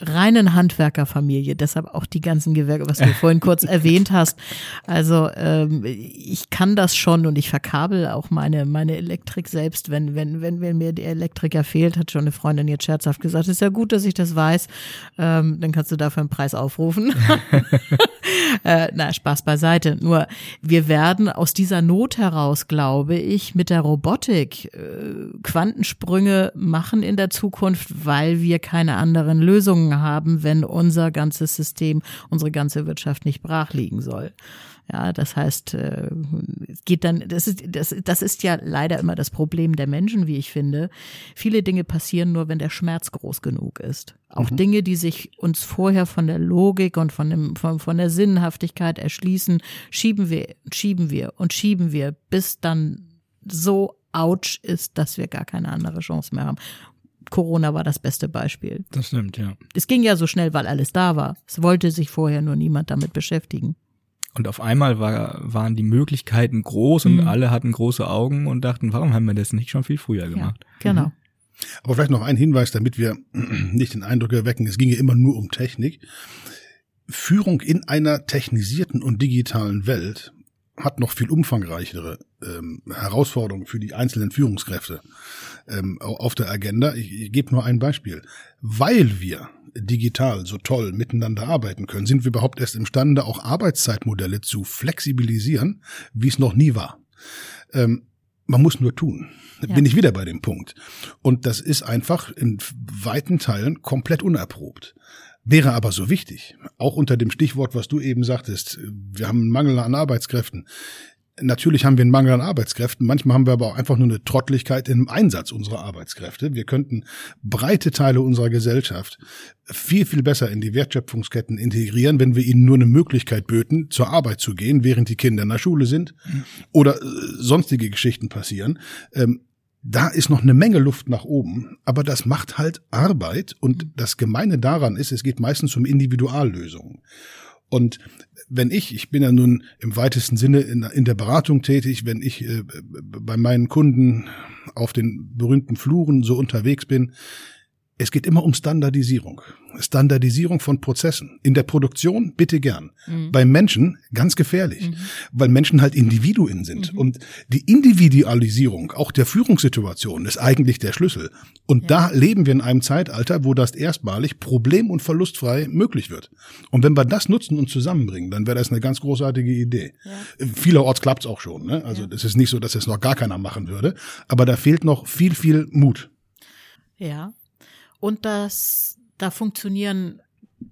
reinen Handwerkerfamilie, deshalb auch die ganzen Gewerke, was du vorhin kurz erwähnt hast. Also ähm, ich kann das schon und ich verkabel auch meine meine Elektrik selbst, wenn wenn wenn, wenn mir der Elektriker fehlt, hat schon eine Freundin jetzt scherzhaft gesagt, ist ja gut, dass ich das weiß, ähm, dann kannst du dafür einen Preis aufrufen. äh, na, Spaß beiseite. Nur wir werden aus dieser Not heraus, glaube ich, mit der Robotik äh, Quantensprünge machen in der Zukunft, weil wir keine anderen Lösungen haben, wenn unser ganzes System, unsere ganze Wirtschaft nicht brach liegen soll. Ja, das heißt, äh, es geht dann, das ist, das, das ist ja leider immer das Problem der Menschen, wie ich finde. Viele Dinge passieren nur, wenn der Schmerz groß genug ist. Auch Dinge, die sich uns vorher von der Logik und von, dem, von, von der Sinnhaftigkeit erschließen, schieben wir, schieben wir und schieben wir, bis dann so ouch ist, dass wir gar keine andere Chance mehr haben. Corona war das beste Beispiel. Das stimmt, ja. Es ging ja so schnell, weil alles da war. Es wollte sich vorher nur niemand damit beschäftigen. Und auf einmal war, waren die Möglichkeiten groß und alle hatten große Augen und dachten, warum haben wir das nicht schon viel früher gemacht? Ja, genau. Aber vielleicht noch ein Hinweis, damit wir nicht den Eindruck erwecken, es ginge immer nur um Technik. Führung in einer technisierten und digitalen Welt hat noch viel umfangreichere ähm, Herausforderungen für die einzelnen Führungskräfte ähm, au- auf der Agenda. Ich, ich gebe nur ein Beispiel. Weil wir digital so toll miteinander arbeiten können, sind wir überhaupt erst imstande, auch Arbeitszeitmodelle zu flexibilisieren, wie es noch nie war. Ähm, man muss nur tun. Ja. Bin ich wieder bei dem Punkt. Und das ist einfach in weiten Teilen komplett unerprobt. Wäre aber so wichtig, auch unter dem Stichwort, was du eben sagtest, wir haben einen Mangel an Arbeitskräften. Natürlich haben wir einen Mangel an Arbeitskräften, manchmal haben wir aber auch einfach nur eine Trottlichkeit im Einsatz unserer Arbeitskräfte. Wir könnten breite Teile unserer Gesellschaft viel, viel besser in die Wertschöpfungsketten integrieren, wenn wir ihnen nur eine Möglichkeit böten, zur Arbeit zu gehen, während die Kinder in der Schule sind oder äh, sonstige Geschichten passieren. Ähm, da ist noch eine Menge Luft nach oben, aber das macht halt Arbeit und das Gemeine daran ist, es geht meistens um Individuallösungen. Und wenn ich, ich bin ja nun im weitesten Sinne in, in der Beratung tätig, wenn ich äh, bei meinen Kunden auf den berühmten Fluren so unterwegs bin, es geht immer um Standardisierung. Standardisierung von Prozessen. In der Produktion bitte gern. Mhm. Bei Menschen ganz gefährlich, mhm. weil Menschen halt Individuen sind. Mhm. Und die Individualisierung auch der Führungssituation ist eigentlich der Schlüssel. Und ja. da leben wir in einem Zeitalter, wo das erstmalig problem- und verlustfrei möglich wird. Und wenn wir das nutzen und zusammenbringen, dann wäre das eine ganz großartige Idee. Ja. Vielerorts klappt es auch schon. Ne? Also es ja. ist nicht so, dass es noch gar keiner machen würde. Aber da fehlt noch viel, viel Mut. Ja, und das, da funktionieren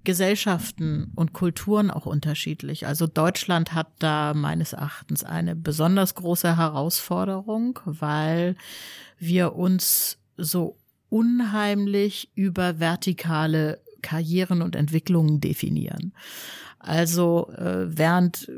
Gesellschaften und Kulturen auch unterschiedlich. Also Deutschland hat da meines Erachtens eine besonders große Herausforderung, weil wir uns so unheimlich über vertikale Karrieren und Entwicklungen definieren. Also äh, während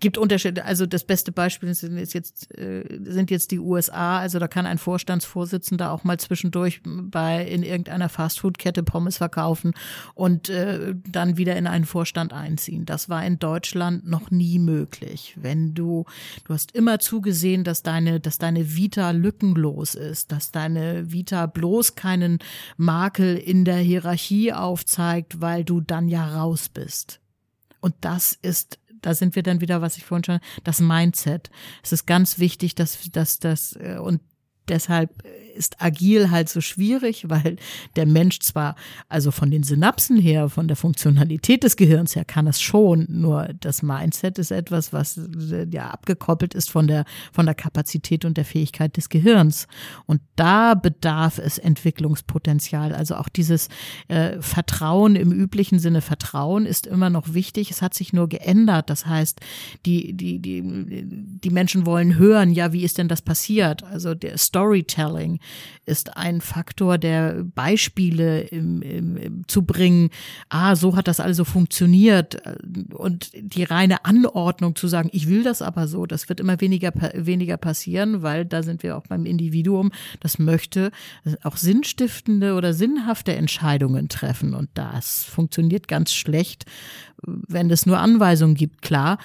gibt Unterschiede. Also das beste Beispiel sind jetzt, äh, sind jetzt die USA. Also da kann ein Vorstandsvorsitzender auch mal zwischendurch bei in irgendeiner Fastfood-Kette Pommes verkaufen und äh, dann wieder in einen Vorstand einziehen. Das war in Deutschland noch nie möglich. Wenn du, du hast immer zugesehen, dass deine, dass deine Vita lückenlos ist, dass deine Vita bloß keinen Makel in der Hierarchie aufzeigt, weil du dann ja raus bist. Und das ist da sind wir dann wieder, was ich vorhin schon, das Mindset. Es ist ganz wichtig, dass, dass das, äh, und deshalb ist agil halt so schwierig, weil der Mensch zwar, also von den Synapsen her, von der Funktionalität des Gehirns her kann es schon, nur das Mindset ist etwas, was ja abgekoppelt ist von der, von der Kapazität und der Fähigkeit des Gehirns. Und da bedarf es Entwicklungspotenzial. Also auch dieses äh, Vertrauen im üblichen Sinne Vertrauen ist immer noch wichtig. Es hat sich nur geändert. Das heißt, die, die, die, die Menschen wollen hören, ja, wie ist denn das passiert? Also der Storytelling ist ein Faktor, der Beispiele im, im, zu bringen. Ah, so hat das also funktioniert. Und die reine Anordnung zu sagen, ich will das aber so, das wird immer weniger, weniger passieren, weil da sind wir auch beim Individuum, das möchte auch sinnstiftende oder sinnhafte Entscheidungen treffen. Und das funktioniert ganz schlecht, wenn es nur Anweisungen gibt. Klar,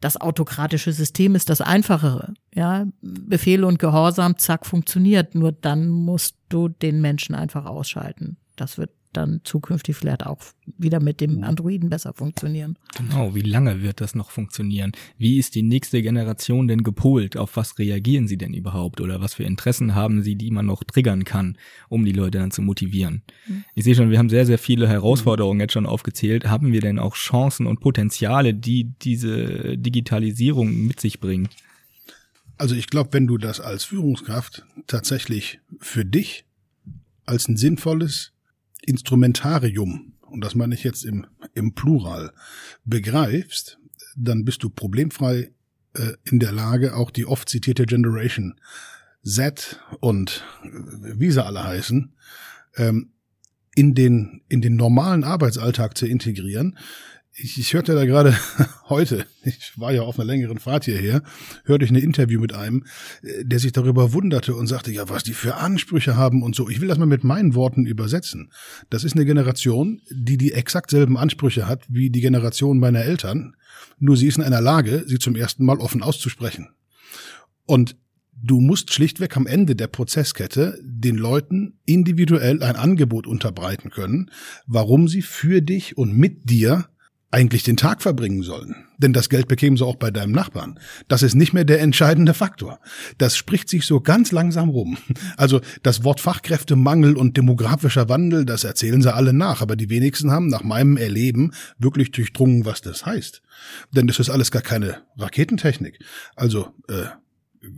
das autokratische System ist das einfachere. Ja, Befehle und Gehorsam, zack, funktioniert. Nur dann musst du den Menschen einfach ausschalten. Das wird dann zukünftig vielleicht auch wieder mit dem Androiden besser funktionieren. Genau, wie lange wird das noch funktionieren? Wie ist die nächste Generation denn gepolt? Auf was reagieren sie denn überhaupt? Oder was für Interessen haben sie, die man noch triggern kann, um die Leute dann zu motivieren? Mhm. Ich sehe schon, wir haben sehr, sehr viele Herausforderungen jetzt schon aufgezählt. Haben wir denn auch Chancen und Potenziale, die diese Digitalisierung mit sich bringt? Also ich glaube, wenn du das als Führungskraft tatsächlich für dich als ein sinnvolles Instrumentarium, und das meine ich jetzt im, im Plural, begreifst, dann bist du problemfrei äh, in der Lage, auch die oft zitierte Generation Z und äh, wie sie alle heißen, ähm, in den, in den normalen Arbeitsalltag zu integrieren, ich, ich hörte da gerade heute, ich war ja auf einer längeren Fahrt hierher, hörte ich ein Interview mit einem, äh, der sich darüber wunderte und sagte, ja, was die für Ansprüche haben und so. Ich will das mal mit meinen Worten übersetzen. Das ist eine Generation, die die exakt selben Ansprüche hat wie die Generation meiner Eltern, nur sie ist in einer Lage, sie zum ersten Mal offen auszusprechen. Und du musst schlichtweg am Ende der Prozesskette den Leuten individuell ein Angebot unterbreiten können, warum sie für dich und mit dir eigentlich den Tag verbringen sollen. Denn das Geld bekämen sie auch bei deinem Nachbarn. Das ist nicht mehr der entscheidende Faktor. Das spricht sich so ganz langsam rum. Also das Wort Fachkräftemangel und demografischer Wandel, das erzählen sie alle nach, aber die wenigsten haben nach meinem Erleben wirklich durchdrungen, was das heißt. Denn das ist alles gar keine Raketentechnik. Also äh,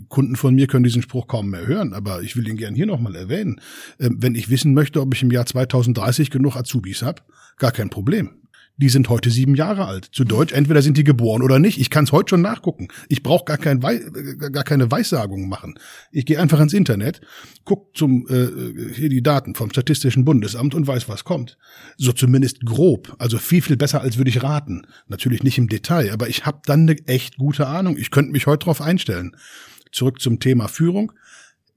Kunden von mir können diesen Spruch kaum mehr hören, aber ich will ihn gern hier nochmal erwähnen. Äh, wenn ich wissen möchte, ob ich im Jahr 2030 genug Azubis habe, gar kein Problem die sind heute sieben Jahre alt. Zu Deutsch, entweder sind die geboren oder nicht. Ich kann es heute schon nachgucken. Ich brauche gar, kein Wei gar keine Weissagung machen. Ich gehe einfach ins Internet, guck zum äh, hier die Daten vom Statistischen Bundesamt und weiß, was kommt. So zumindest grob. Also viel, viel besser, als würde ich raten. Natürlich nicht im Detail, aber ich habe dann eine echt gute Ahnung. Ich könnte mich heute drauf einstellen. Zurück zum Thema Führung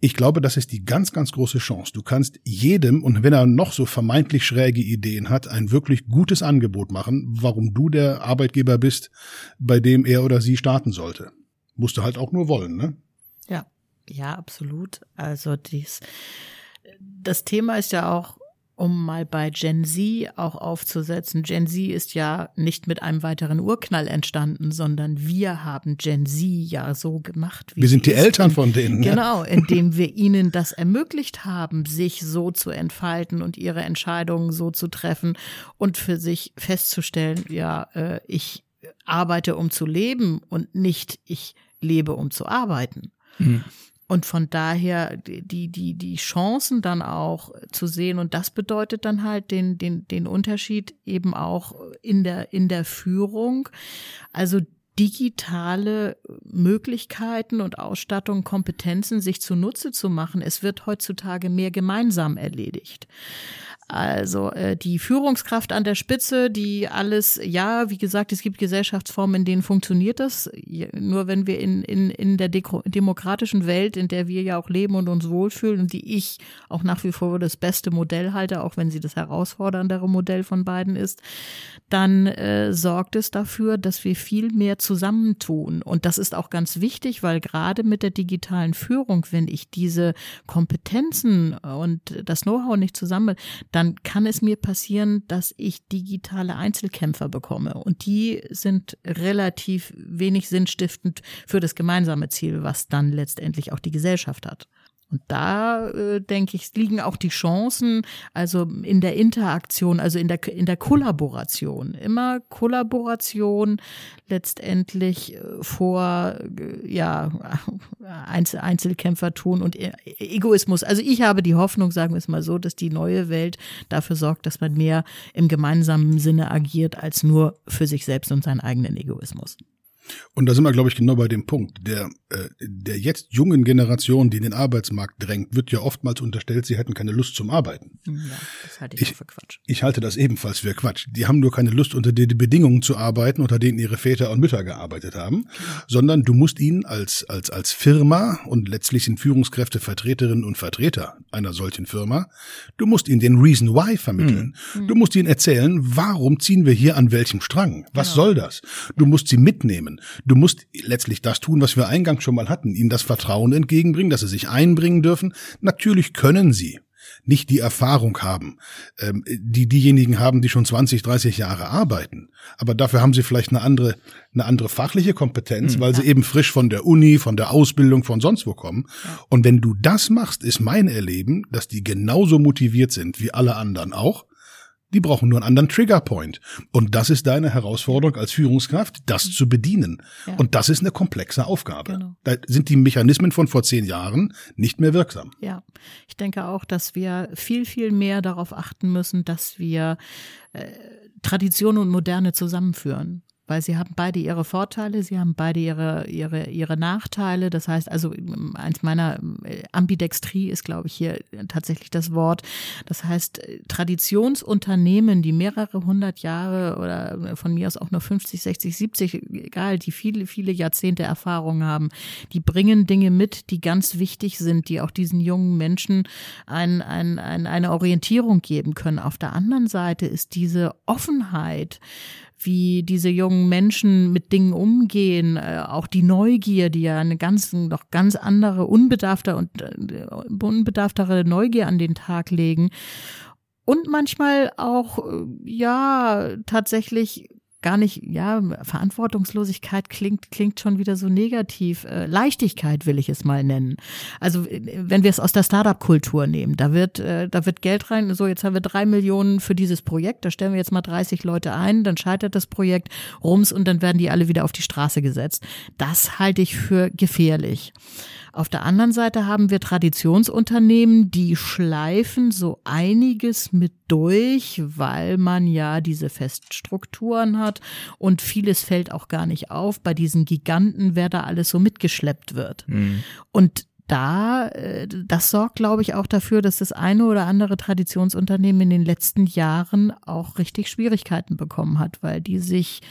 ich glaube, das ist die ganz, ganz große Chance. Du kannst jedem, und wenn er noch so vermeintlich schräge Ideen hat, ein wirklich gutes Angebot machen, warum du der Arbeitgeber bist, bei dem er oder sie starten sollte. Musst du halt auch nur wollen, ne? Ja, ja, absolut. Also dies, das Thema ist ja auch, um mal bei Gen Z auch aufzusetzen. Gen Z ist ja nicht mit einem weiteren Urknall entstanden, sondern wir haben Gen Z ja so gemacht. Wie wir sind die Eltern von denen. Ne? Genau, indem wir ihnen das ermöglicht haben, sich so zu entfalten und ihre Entscheidungen so zu treffen und für sich festzustellen, ja, äh, ich arbeite, um zu leben und nicht ich lebe, um zu arbeiten. Mhm. Und von daher die, die, die Chancen dann auch zu sehen. Und das bedeutet dann halt den, den, den Unterschied eben auch in der, in der Führung. Also digitale Möglichkeiten und Ausstattung, Kompetenzen sich zunutze zu machen. Es wird heutzutage mehr gemeinsam erledigt. Also äh, die Führungskraft an der Spitze, die alles, ja, wie gesagt, es gibt Gesellschaftsformen, in denen funktioniert das. Nur wenn wir in, in, in der demokratischen Welt, in der wir ja auch leben und uns wohlfühlen und die ich auch nach wie vor das beste Modell halte, auch wenn sie das herausforderndere Modell von beiden ist, dann äh, sorgt es dafür, dass wir viel mehr zusammentun. Und das ist auch ganz wichtig, weil gerade mit der digitalen Führung, wenn ich diese Kompetenzen und das Know-how nicht zusammen dann kann es mir passieren, dass ich digitale Einzelkämpfer bekomme. Und die sind relativ wenig sinnstiftend für das gemeinsame Ziel, was dann letztendlich auch die Gesellschaft hat. Und da, äh, denke ich, liegen auch die Chancen, also in der Interaktion, also in der, in der Kollaboration. Immer Kollaboration letztendlich äh, vor, äh, ja, Einzel Einzelkämpfer tun und e-, Egoismus. Also ich habe die Hoffnung, sagen wir es mal so, dass die neue Welt dafür sorgt, dass man mehr im gemeinsamen Sinne agiert, als nur für sich selbst und seinen eigenen Egoismus. Und da sind wir, glaube ich, genau bei dem Punkt. Der, äh, der jetzt jungen Generation, die in den Arbeitsmarkt drängt, wird ja oftmals unterstellt, sie hätten keine Lust zum Arbeiten. Ja, das halte ich, ich für Quatsch. Ich halte das ebenfalls für Quatsch. Die haben nur keine Lust, unter den Bedingungen zu arbeiten, unter denen ihre Väter und Mütter gearbeitet haben, sondern du musst ihnen als, als, als Firma und letztlich sind Führungskräfte Vertreterinnen und Vertreter einer solchen Firma, du musst ihnen den Reason Why vermitteln. Mhm. Du musst ihnen erzählen, warum ziehen wir hier an welchem Strang? Was genau. soll das? Du musst sie mitnehmen können. Du musst letztlich das tun, was wir eingangs schon mal hatten, ihnen das Vertrauen entgegenbringen, dass sie sich einbringen dürfen. Natürlich können sie nicht die Erfahrung haben, ähm, die diejenigen haben, die schon 20, 30 Jahre arbeiten. Aber dafür haben sie vielleicht eine andere, eine andere fachliche Kompetenz, mhm, weil ja. sie eben frisch von der Uni, von der Ausbildung, von sonst wo kommen. Ja. Und wenn du das machst, ist mein Erleben, dass die genauso motiviert sind wie alle anderen auch, die brauchen nur einen anderen Triggerpoint. Und das ist deine Herausforderung als Führungskraft, das zu bedienen. Ja. Und das ist eine komplexe Aufgabe. Genau. Da sind die Mechanismen von vor zehn Jahren nicht mehr wirksam. Ja, ich denke auch, dass wir viel, viel mehr darauf achten müssen, dass wir äh, Tradition und Moderne zusammenführen weil sie haben beide ihre Vorteile, sie haben beide ihre, ihre, ihre Nachteile. Das heißt also, eins meiner äh, Ambidextrie ist, glaube ich, hier tatsächlich das Wort. Das heißt, Traditionsunternehmen, die mehrere hundert Jahre oder von mir aus auch nur 50, 60, 70, egal, die viele, viele Jahrzehnte Erfahrung haben, die bringen Dinge mit, die ganz wichtig sind, die auch diesen jungen Menschen ein, ein, ein, eine Orientierung geben können. Auf der anderen Seite ist diese Offenheit, wie diese jungen Menschen mit Dingen umgehen, äh, auch die Neugier, die ja eine ganz, noch ganz andere, unbedarfte und äh, unbedarftere Neugier an den Tag legen. Und manchmal auch, äh, ja, tatsächlich gar nicht, ja, Verantwortungslosigkeit klingt, klingt schon wieder so negativ. Äh, Leichtigkeit will ich es mal nennen. Also, wenn wir es aus der Startup-Kultur nehmen, da wird, äh, da wird Geld rein, so jetzt haben wir drei Millionen für dieses Projekt, da stellen wir jetzt mal 30 Leute ein, dann scheitert das Projekt rums und dann werden die alle wieder auf die Straße gesetzt. Das halte ich für gefährlich. Auf der anderen Seite haben wir Traditionsunternehmen, die schleifen so einiges mit durch, weil man ja diese Feststrukturen hat und vieles fällt auch gar nicht auf bei diesen Giganten, wer da alles so mitgeschleppt wird. Mhm. Und da, äh, das sorgt, glaube ich, auch dafür, dass das eine oder andere Traditionsunternehmen in den letzten Jahren auch richtig Schwierigkeiten bekommen hat, weil die sich,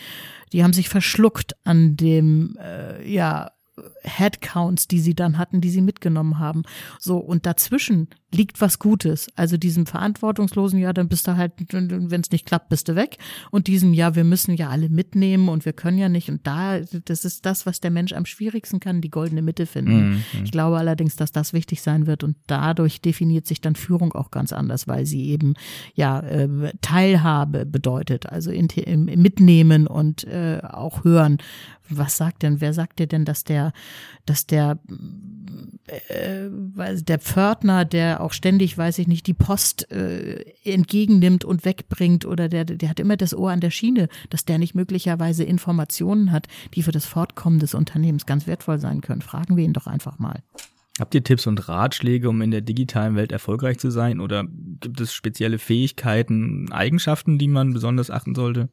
die haben sich verschluckt an dem, äh, ja, Headcounts, die sie dann hatten, die sie mitgenommen haben. So, und dazwischen liegt was Gutes. Also diesem verantwortungslosen, ja, dann bist du halt, wenn es nicht klappt, bist du weg. Und diesem, ja, wir müssen ja alle mitnehmen und wir können ja nicht. Und da, das ist das, was der Mensch am schwierigsten kann, die goldene Mitte finden. Mhm. Ich glaube allerdings, dass das wichtig sein wird und dadurch definiert sich dann Führung auch ganz anders, weil sie eben, ja, äh, Teilhabe bedeutet, also in, im, mitnehmen und äh, auch hören. Was sagt denn, wer sagt dir denn, dass der, dass der, äh, der Pförtner, der auch ständig, weiß ich nicht, die Post äh, entgegennimmt und wegbringt oder der, der hat immer das Ohr an der Schiene, dass der nicht möglicherweise Informationen hat, die für das Fortkommen des Unternehmens ganz wertvoll sein können. Fragen wir ihn doch einfach mal. Habt ihr Tipps und Ratschläge, um in der digitalen Welt erfolgreich zu sein? Oder gibt es spezielle Fähigkeiten, Eigenschaften, die man besonders achten sollte?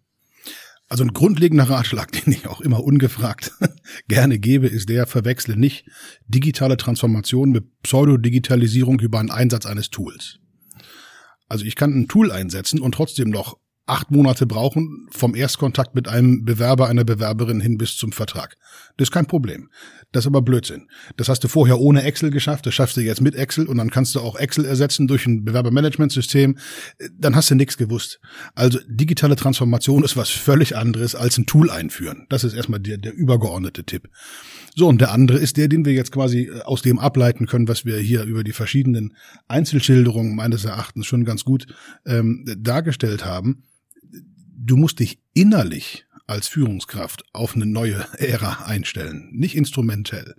Also ein grundlegender Ratschlag, den ich auch immer ungefragt gerne gebe, ist der, verwechsle nicht digitale Transformation mit Pseudodigitalisierung über einen Einsatz eines Tools. Also ich kann ein Tool einsetzen und trotzdem noch acht Monate brauchen vom Erstkontakt mit einem Bewerber, einer Bewerberin hin bis zum Vertrag. Das ist kein Problem. Das ist aber Blödsinn. Das hast du vorher ohne Excel geschafft, das schaffst du jetzt mit Excel und dann kannst du auch Excel ersetzen durch ein Bewerbermanagementsystem. Dann hast du nichts gewusst. Also digitale Transformation ist was völlig anderes als ein Tool einführen. Das ist erstmal der, der übergeordnete Tipp. So, und der andere ist der, den wir jetzt quasi äh, aus dem ableiten können, was wir hier über die verschiedenen Einzelschilderungen meines Erachtens schon ganz gut ähm, dargestellt haben du musst dich innerlich als Führungskraft auf eine neue Ära einstellen, nicht instrumentell.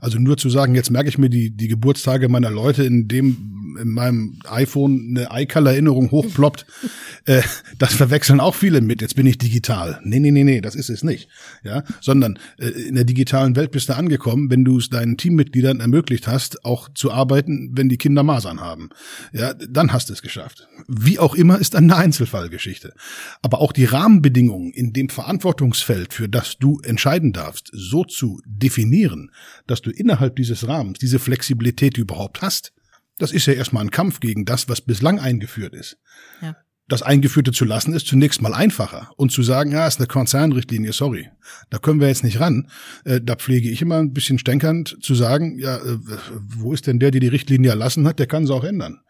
Also nur zu sagen, jetzt merke ich mir die, die Geburtstage meiner Leute, in dem in meinem iPhone eine iCal-Erinnerung hochploppt, äh, das verwechseln auch viele mit, jetzt bin ich digital. Nee, nee, nee, nee, das ist es nicht. Ja, sondern äh, in der digitalen Welt bist du angekommen, wenn du es deinen Teammitgliedern ermöglicht hast, auch zu arbeiten, wenn die Kinder Masern haben. Ja, dann hast du es geschafft. Wie auch immer ist eine Einzelfallgeschichte. Aber auch die Rahmenbedingungen in dem Verantwortungsfeld, für das du entscheiden darfst, so zu definieren, dass du innerhalb dieses Rahmens diese Flexibilität überhaupt hast, das ist ja erstmal ein Kampf gegen das, was bislang eingeführt ist. Ja. Das Eingeführte zu lassen ist zunächst mal einfacher. Und zu sagen, ja, ist eine Konzernrichtlinie, sorry, da können wir jetzt nicht ran. Äh, da pflege ich immer ein bisschen stänkernd zu sagen, ja, äh, wo ist denn der, der die Richtlinie erlassen hat, der kann sie auch ändern.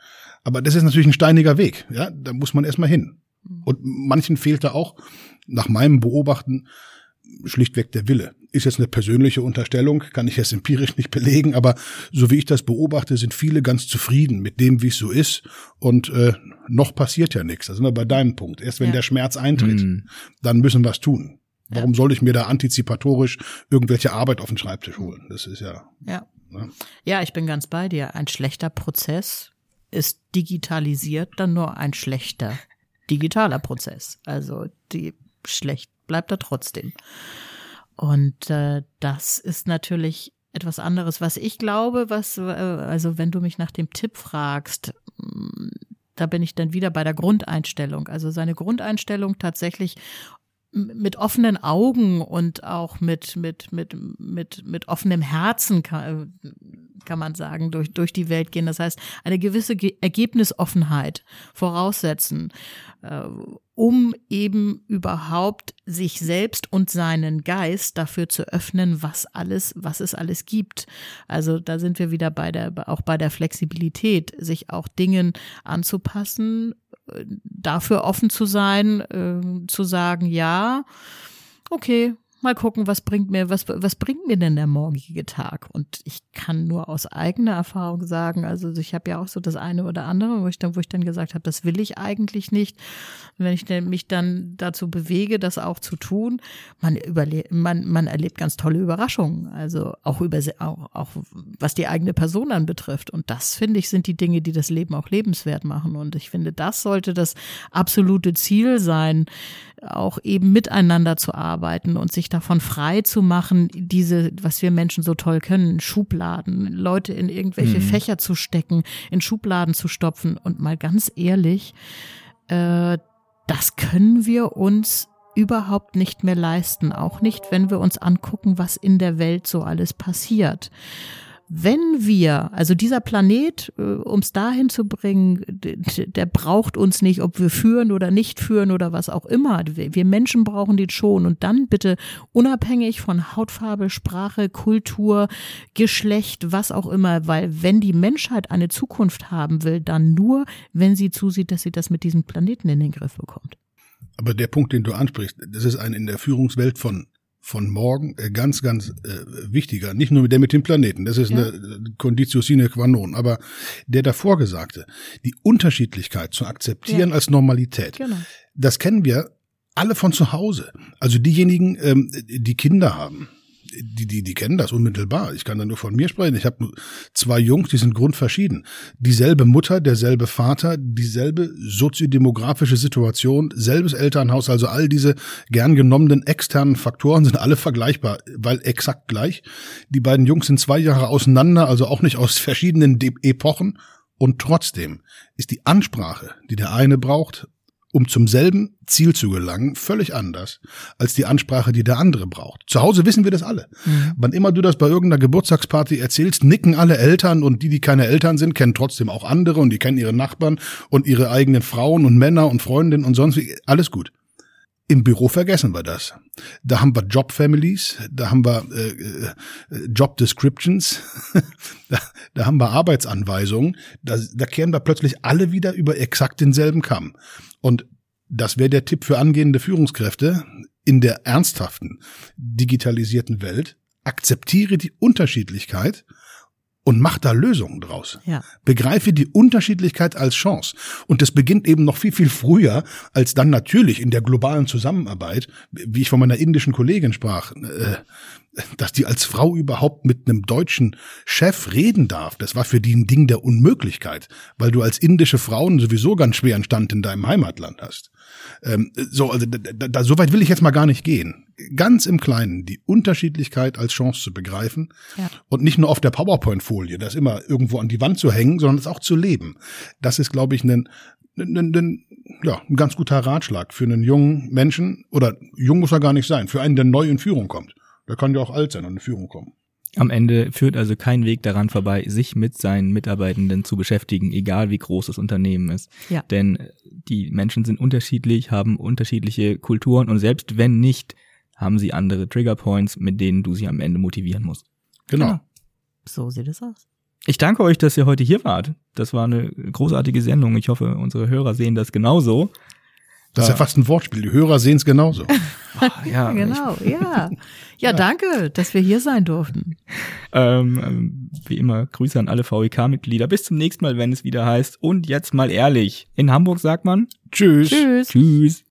Aber das ist natürlich ein steiniger Weg, ja, da muss man erstmal hin. Mhm. Und manchen fehlt da auch, nach meinem Beobachten, schlichtweg der Wille. Ist jetzt eine persönliche Unterstellung, kann ich jetzt empirisch nicht belegen, aber so wie ich das beobachte, sind viele ganz zufrieden mit dem, wie es so ist. Und äh, noch passiert ja nichts. Da sind wir bei deinem Punkt. Erst wenn ja. der Schmerz eintritt, mhm. dann müssen wir es tun. Warum ja. soll ich mir da antizipatorisch irgendwelche Arbeit auf den Schreibtisch holen? Das ist ja. Ja. Ne? Ja, ich bin ganz bei dir. Ein schlechter Prozess ist digitalisiert dann nur ein schlechter digitaler Prozess. Also die schlecht bleibt er trotzdem. Und äh, das ist natürlich etwas anderes, was ich glaube, was, äh, also wenn du mich nach dem Tipp fragst, mm, da bin ich dann wieder bei der Grundeinstellung. Also seine Grundeinstellung tatsächlich mit offenen Augen und auch mit, mit, mit, mit, mit offenem Herzen kann, kann man sagen, durch, durch die Welt gehen. Das heißt, eine gewisse Ergebnisoffenheit voraussetzen, äh, um eben überhaupt sich selbst und seinen Geist dafür zu öffnen, was alles, was es alles gibt. Also da sind wir wieder bei der, auch bei der Flexibilität, sich auch Dingen anzupassen, dafür offen zu sein, äh, zu sagen, ja, okay, mal gucken, was bringt mir, was, was bringt mir denn der morgige Tag? Und ich kann nur aus eigener Erfahrung sagen, also ich habe ja auch so das eine oder andere, wo ich dann, wo ich dann gesagt habe, das will ich eigentlich nicht. Und wenn ich mich dann dazu bewege, das auch zu tun, man überlebt, man, man erlebt ganz tolle Überraschungen. Also auch über, auch, auch was die eigene Person anbetrifft. Und das finde ich sind die Dinge, die das Leben auch lebenswert machen. Und ich finde, das sollte das absolute Ziel sein, auch eben miteinander zu arbeiten und sich davon frei zu machen, diese, was wir Menschen so toll können, Schubladen, Leute in irgendwelche mhm. Fächer zu stecken, in Schubladen zu stopfen. Und mal ganz ehrlich, äh, das können wir uns überhaupt nicht mehr leisten, auch nicht, wenn wir uns angucken, was in der Welt so alles passiert wenn wir, also dieser Planet, äh, um es dahin zu bringen, der braucht uns nicht, ob wir führen oder nicht führen oder was auch immer. Wir Menschen brauchen den schon und dann bitte unabhängig von Hautfarbe, Sprache, Kultur, Geschlecht, was auch immer, weil wenn die Menschheit eine Zukunft haben will, dann nur, wenn sie zusieht, dass sie das mit diesem Planeten in den Griff bekommt. Aber der Punkt, den du ansprichst, das ist ein in der Führungswelt von von morgen äh, ganz, ganz äh, wichtiger. Nicht nur der mit dem Planeten, das ist ja. eine Conditio sine qua non, aber der davor gesagte, die Unterschiedlichkeit zu akzeptieren ja. als Normalität. Genau. Das kennen wir alle von zu Hause. Also diejenigen, ähm, die Kinder haben die, die, die kennen das unmittelbar. Ich kann da nur von mir sprechen. Ich habe zwei Jungs, die sind grundverschieden. Dieselbe Mutter, derselbe Vater, dieselbe soziodemografische Situation, selbes Elternhaus, also all diese gern genommenen externen Faktoren sind alle vergleichbar, weil exakt gleich. Die beiden Jungs sind zwei Jahre auseinander, also auch nicht aus verschiedenen Epochen. Und trotzdem ist die Ansprache, die der eine braucht, um zum selben Ziel zu gelangen, völlig anders als die Ansprache, die der andere braucht. Zu Hause wissen wir das alle. Mhm. Wann immer du das bei irgendeiner Geburtstagsparty erzählst, nicken alle Eltern und die, die keine Eltern sind, kennen trotzdem auch andere und die kennen ihre Nachbarn und ihre eigenen Frauen und Männer und Freundinnen und sonst wie. Alles gut. Im Büro vergessen wir das. Da haben wir Job Families, da haben wir äh, äh, Job Descriptions, da, da haben wir Arbeitsanweisungen, da, da kehren wir plötzlich alle wieder über exakt denselben Kamm. Und das wäre der Tipp für angehende Führungskräfte in der ernsthaften digitalisierten Welt. Akzeptiere die Unterschiedlichkeit und mach da Lösungen draus. Ja. Begreife die Unterschiedlichkeit als Chance. Und das beginnt eben noch viel, viel früher, als dann natürlich in der globalen Zusammenarbeit, wie ich von meiner indischen Kollegin sprach, äh, dass die als Frau überhaupt mit einem deutschen Chef reden darf, das war für die ein Ding der Unmöglichkeit, weil du als indische Frauen sowieso ganz schweren Stand in deinem Heimatland hast. Ähm, so, also da, da, so weit will ich jetzt mal gar nicht gehen. Ganz im Kleinen die Unterschiedlichkeit als Chance zu begreifen ja. und nicht nur auf der PowerPoint-Folie, das immer irgendwo an die Wand zu hängen, sondern es auch zu leben. Das ist, glaube ich, ein, ein, ein, ja, ein ganz guter Ratschlag für einen jungen Menschen oder jung muss er gar nicht sein, für einen, der neu in Führung kommt. Der kann ja auch alt sein und in Führung kommen. Am Ende führt also kein Weg daran vorbei, sich mit seinen Mitarbeitenden zu beschäftigen, egal wie groß das Unternehmen ist. Ja. Denn die Menschen sind unterschiedlich, haben unterschiedliche Kulturen und selbst wenn nicht, haben sie andere Triggerpoints, mit denen du sie am Ende motivieren musst. Genau. genau. So sieht es aus. Ich danke euch, dass ihr heute hier wart. Das war eine großartige Sendung. Ich hoffe, unsere Hörer sehen das genauso. Das ist ja fast ein Wortspiel. Die Hörer sehen es genauso. Ach, ja, genau, ja. ja. Ja, danke, dass wir hier sein durften. Ähm, ähm wie immer, Grüße an alle VEK-Mitglieder. Bis zum nächsten Mal, wenn es wieder heißt. Und jetzt mal ehrlich. In Hamburg sagt man Tschüss. Tschüss. Tschüss.